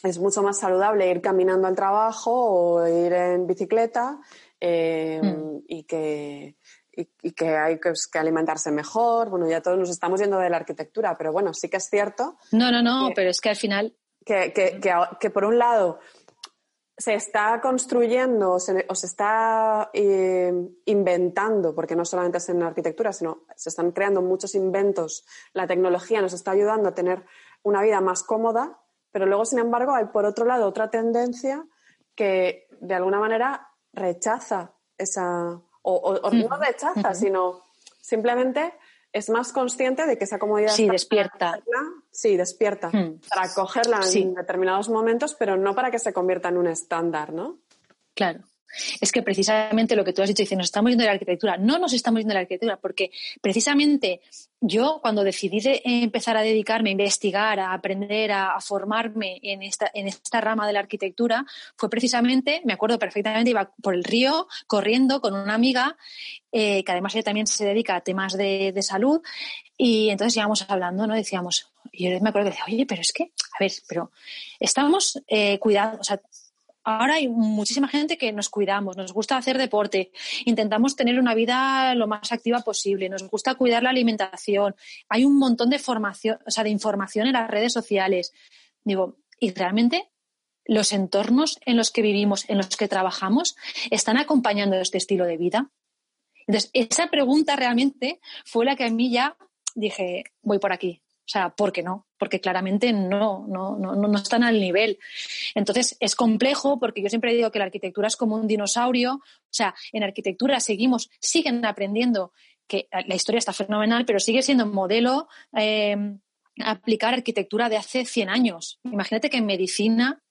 es mucho más saludable ir caminando al trabajo o ir en bicicleta mm. y que y, que hay que, alimentarse mejor. Bueno, ya todos nos estamos yendo de la arquitectura, pero bueno, sí que es cierto. No, no, no, pero es que al final. Que, que, que, por un lado se está construyendo o se, está eh, inventando, porque no solamente es en la arquitectura, sino se están creando muchos inventos. La tecnología nos está ayudando a tener una vida más cómoda, pero luego, sin embargo, hay por otro lado otra tendencia que de alguna manera rechaza esa, o, no rechaza, sino simplemente es más consciente de que esa comodidad sí, despierta. sí, despierta. Para cogerla en determinados momentos, pero no para que se convierta en un estándar, ¿no? Claro es que precisamente lo que tú has dicho, dice, nos estamos yendo de la arquitectura. No nos estamos yendo de la arquitectura, porque precisamente yo cuando decidí empezar a dedicarme a investigar, a aprender, a, formarme en esta, en esta rama de la arquitectura, fue precisamente, me acuerdo perfectamente, iba por el río corriendo con una amiga, eh, que además ella también se dedica a temas de, salud, y entonces íbamos hablando, ¿no? Decíamos, y yo me acuerdo que decía, oye, pero es que, a ver, pero estamos eh, cuidando, o sea, ahora hay muchísima gente que nos cuidamos, nos gusta hacer deporte, intentamos tener una vida lo más activa posible, nos gusta cuidar la alimentación. Hay un montón de formación, o sea, de información en las redes sociales. Digo, y realmente los entornos en los que vivimos, en los que trabajamos, están acompañando este estilo de vida. Entonces, esa pregunta realmente fue la que a mí ya dije, voy por aquí. O sea, ¿por qué no? Porque claramente no, no, no, no están al nivel. Entonces, es complejo porque yo siempre digo que la arquitectura es como un dinosaurio. O sea, en arquitectura seguimos, siguen aprendiendo que la historia está fenomenal, pero sigue siendo un modelo eh, aplicar arquitectura de hace 100 años. Imagínate que en medicina,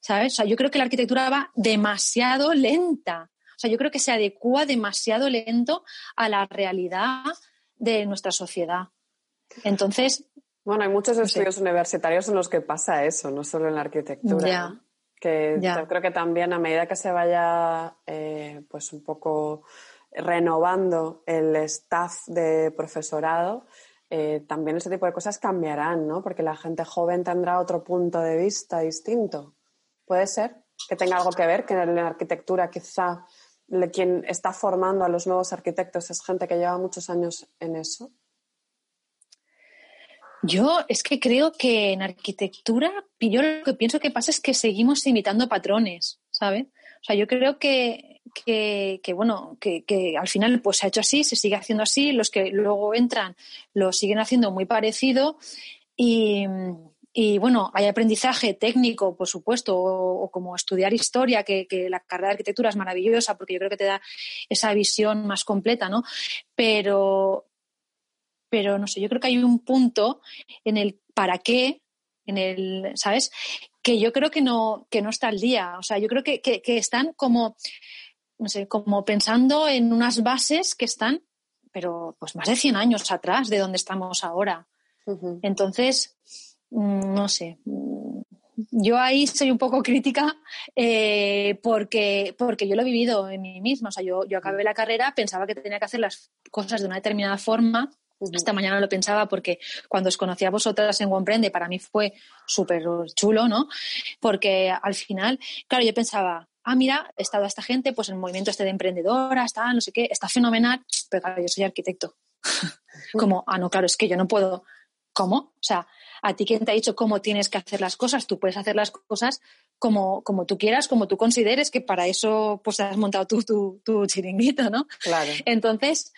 ¿sabes? O sea, yo creo que la arquitectura va demasiado lenta. O sea, yo creo que se adecua demasiado lento a la realidad de nuestra sociedad. Entonces, bueno, hay muchos estudios universitarios en los que pasa eso, no solo en la arquitectura. Que yo creo que también a medida que se vaya eh, pues un poco renovando el staff de profesorado, eh, también ese tipo de cosas cambiarán, ¿no? Porque la gente joven tendrá otro punto de vista distinto. ¿Puede ser que tenga algo que ver, que en la arquitectura quizá quien está formando a los nuevos arquitectos es gente que lleva muchos años en eso? Yo es que creo que en arquitectura, yo lo que pienso que pasa es que seguimos imitando patrones, ¿sabes? O sea, yo creo que, que, bueno, que, que, al final pues se ha hecho así, se sigue haciendo así, los que luego entran lo siguen haciendo muy parecido y, y bueno, hay aprendizaje técnico, por supuesto, o, como estudiar historia, que, que, la carrera de arquitectura es maravillosa porque yo creo que te da esa visión más completa, ¿no? Pero, pero no sé, yo creo que hay un punto en el para qué, en el, ¿sabes? Que yo creo que no, que no está al día. O sea, yo creo que, están como, no sé, como pensando en unas bases que están, pero pues más de 100 años atrás de donde estamos ahora. Entonces, mm, no sé, mm, yo ahí soy un poco crítica eh, porque, porque yo lo he vivido en mí misma. O sea, yo, yo acabé la carrera, pensaba que tenía que hacer las cosas de una determinada forma esta mañana lo pensaba porque cuando os conocí a vosotras en Comprende para mí fue súper chulo, ¿no? Porque al final, claro, yo pensaba, ah, mira, he estado esta gente, pues el movimiento este de emprendedora, está, no sé qué, está fenomenal, pero claro, yo soy arquitecto. Como, ah, no, claro, es que yo no puedo. ¿Cómo? O sea, a ti quién te ha dicho cómo tienes que hacer las cosas, tú puedes hacer las cosas como, como tú quieras, como tú consideres, que para eso pues has montado tú tu, tu chiringuito, ¿no? Claro. Entonces,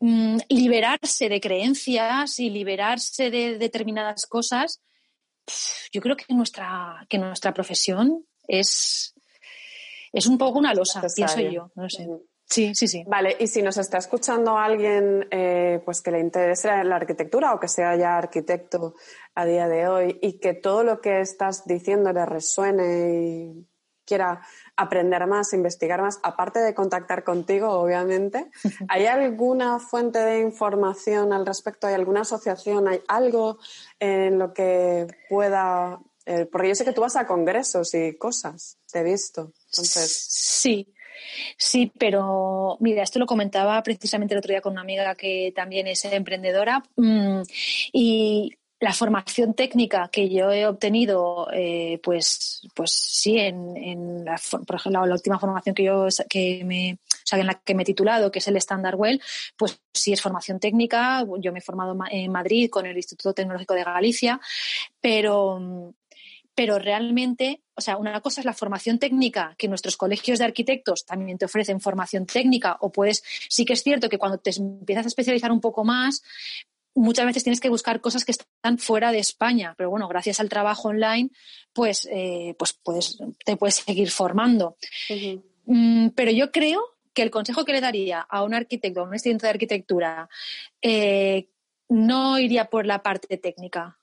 Mm, liberarse de creencias y liberarse de determinadas cosas, yo creo que nuestra, que nuestra profesión es, es un poco una losa, pienso yo. No sé. Sí, sí, sí. Vale, y si nos está escuchando alguien eh, pues que le interese la arquitectura o que sea ya arquitecto a día de hoy y que todo lo que estás diciendo le resuene y quiera aprender más, investigar más, aparte de contactar contigo, obviamente, *laughs* ¿hay alguna fuente de información al respecto? ¿Hay alguna asociación? ¿Hay algo en lo que pueda... Eh, porque yo sé que tú vas a congresos y cosas, te he visto. Entonces... Sí, Sí, pero mira, esto lo comentaba precisamente el otro día con una amiga que también es emprendedora mm, y la formación técnica que yo he obtenido, eh, pues, pues sí, en, la, por ejemplo, la, última formación que yo que me, o en la que me he titulado, que es el Standard Well, pues sí es formación técnica. Yo me he formado en Madrid con el Instituto Tecnológico de Galicia, pero, pero realmente, o sea, una cosa es la formación técnica, que nuestros colegios de arquitectos también te ofrecen formación técnica, o puedes, sí que es cierto que cuando te empiezas a especializar un poco más, muchas veces tienes que buscar cosas que están fuera de España, pero bueno, gracias al trabajo online, pues, eh, pues puedes, te puedes seguir formando. Mm, pero yo creo que el consejo que le daría a un arquitecto, a un estudiante de arquitectura, eh, no iría por la parte técnica.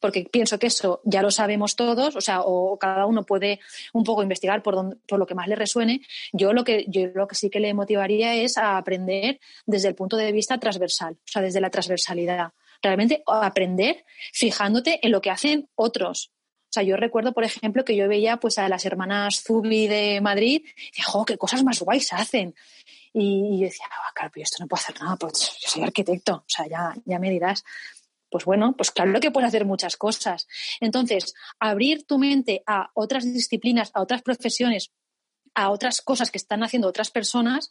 Porque pienso que eso ya lo sabemos todos, o sea, o cada uno puede un poco investigar por, por lo que más le resuene. Yo lo que yo lo que sí que le motivaría es a aprender desde el punto de vista transversal, o sea, desde la transversalidad. Realmente aprender fijándote en lo que hacen otros, o sea, yo recuerdo, por ejemplo, que yo veía pues a las hermanas Zubi de Madrid y dije, ¡jo, qué cosas más guays hacen! Y, yo decía, ah, claro, pero esto no puedo hacer nada, pues yo soy arquitecto, o sea, ya, ya me dirás pues bueno, pues claro que puedes hacer muchas cosas. Entonces, abrir tu mente a otras disciplinas, a otras profesiones, a otras cosas que están haciendo otras personas,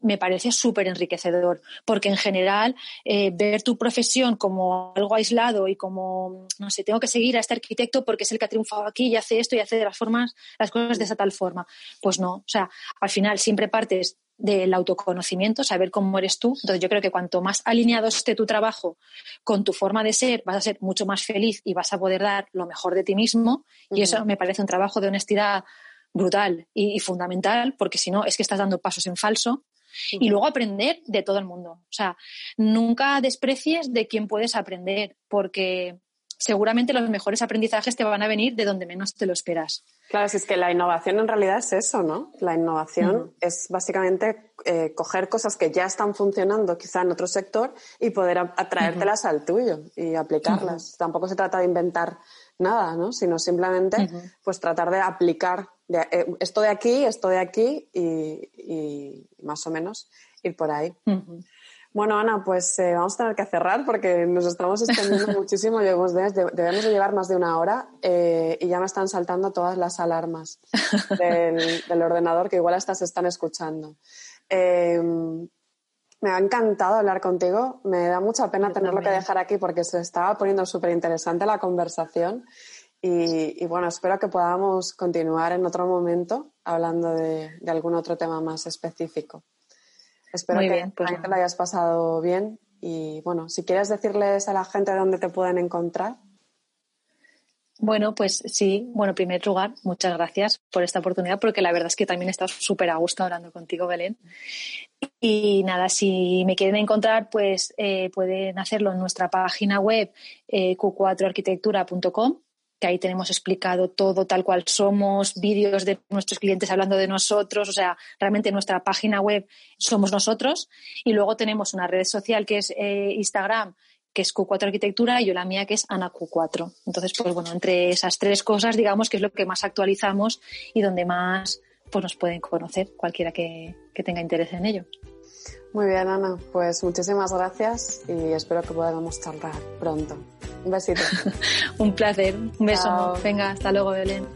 me parece súper enriquecedor, porque en general eh, ver tu profesión como algo aislado y como, no sé, tengo que seguir a este arquitecto porque es el que ha triunfado aquí y hace esto y hace de las formas, las cosas de esa tal forma. Pues no, o sea, al final siempre partes del autoconocimiento, saber cómo eres tú. Entonces yo creo que cuanto más alineado esté tu trabajo con tu forma de ser, vas a ser mucho más feliz y vas a poder dar lo mejor de ti mismo. Y eso me parece un trabajo de honestidad brutal y, fundamental, porque si no es que estás dando pasos en falso. Y luego aprender de todo el mundo. O sea, nunca desprecies de quién puedes aprender, porque seguramente los mejores aprendizajes te van a venir de donde menos te lo esperas. Claro, si es que la innovación en realidad es eso, ¿no? La innovación es básicamente eh, coger cosas que ya están funcionando quizá en otro sector y poder atraértelas al tuyo y aplicarlas. Tampoco se trata de inventar nada, ¿no? Sino simplemente pues tratar de aplicar eh, esto de aquí, esto de aquí y, más o menos ir por ahí. Bueno, Ana, pues eh, vamos a tener que cerrar porque nos estamos extendiendo *laughs* muchísimo. Debemos de, debemos de llevar más de una hora eh, y ya me están saltando todas las alarmas *laughs* del, ordenador que igual estas están escuchando. Em, me ha encantado hablar contigo. Me da mucha pena tenerlo que dejar aquí porque se estaba poniendo súper interesante la conversación. Y, bueno, espero que podamos continuar en otro momento hablando de algún otro tema más específico. Espero que pues te lo hayas pasado bien. Y bueno, si quieres decirles a la gente dónde te pueden encontrar. Bueno, pues sí, bueno, en primer lugar, muchas gracias por esta oportunidad, porque la verdad es que también he estado súper a gusto hablando contigo, Belén. Y nada, si me quieren encontrar, pues eh, pueden hacerlo en nuestra página web eh, q4arquitectura.com que ahí tenemos explicado todo tal cual somos, vídeos de nuestros clientes hablando de nosotros, o sea, realmente nuestra página web somos nosotros y luego tenemos una red social que es eh, Instagram que es Q4 Arquitectura y yo la mía que es Ana Q4. Entonces, pues bueno, entre esas tres cosas, digamos que es lo que más actualizamos y donde más pues nos pueden conocer cualquiera que, que tenga interés en ello. Muy bien, Ana. Pues muchísimas gracias y espero que podamos charlar pronto. Un besito. *laughs* un placer. Un beso. Venga, hasta luego, Belén.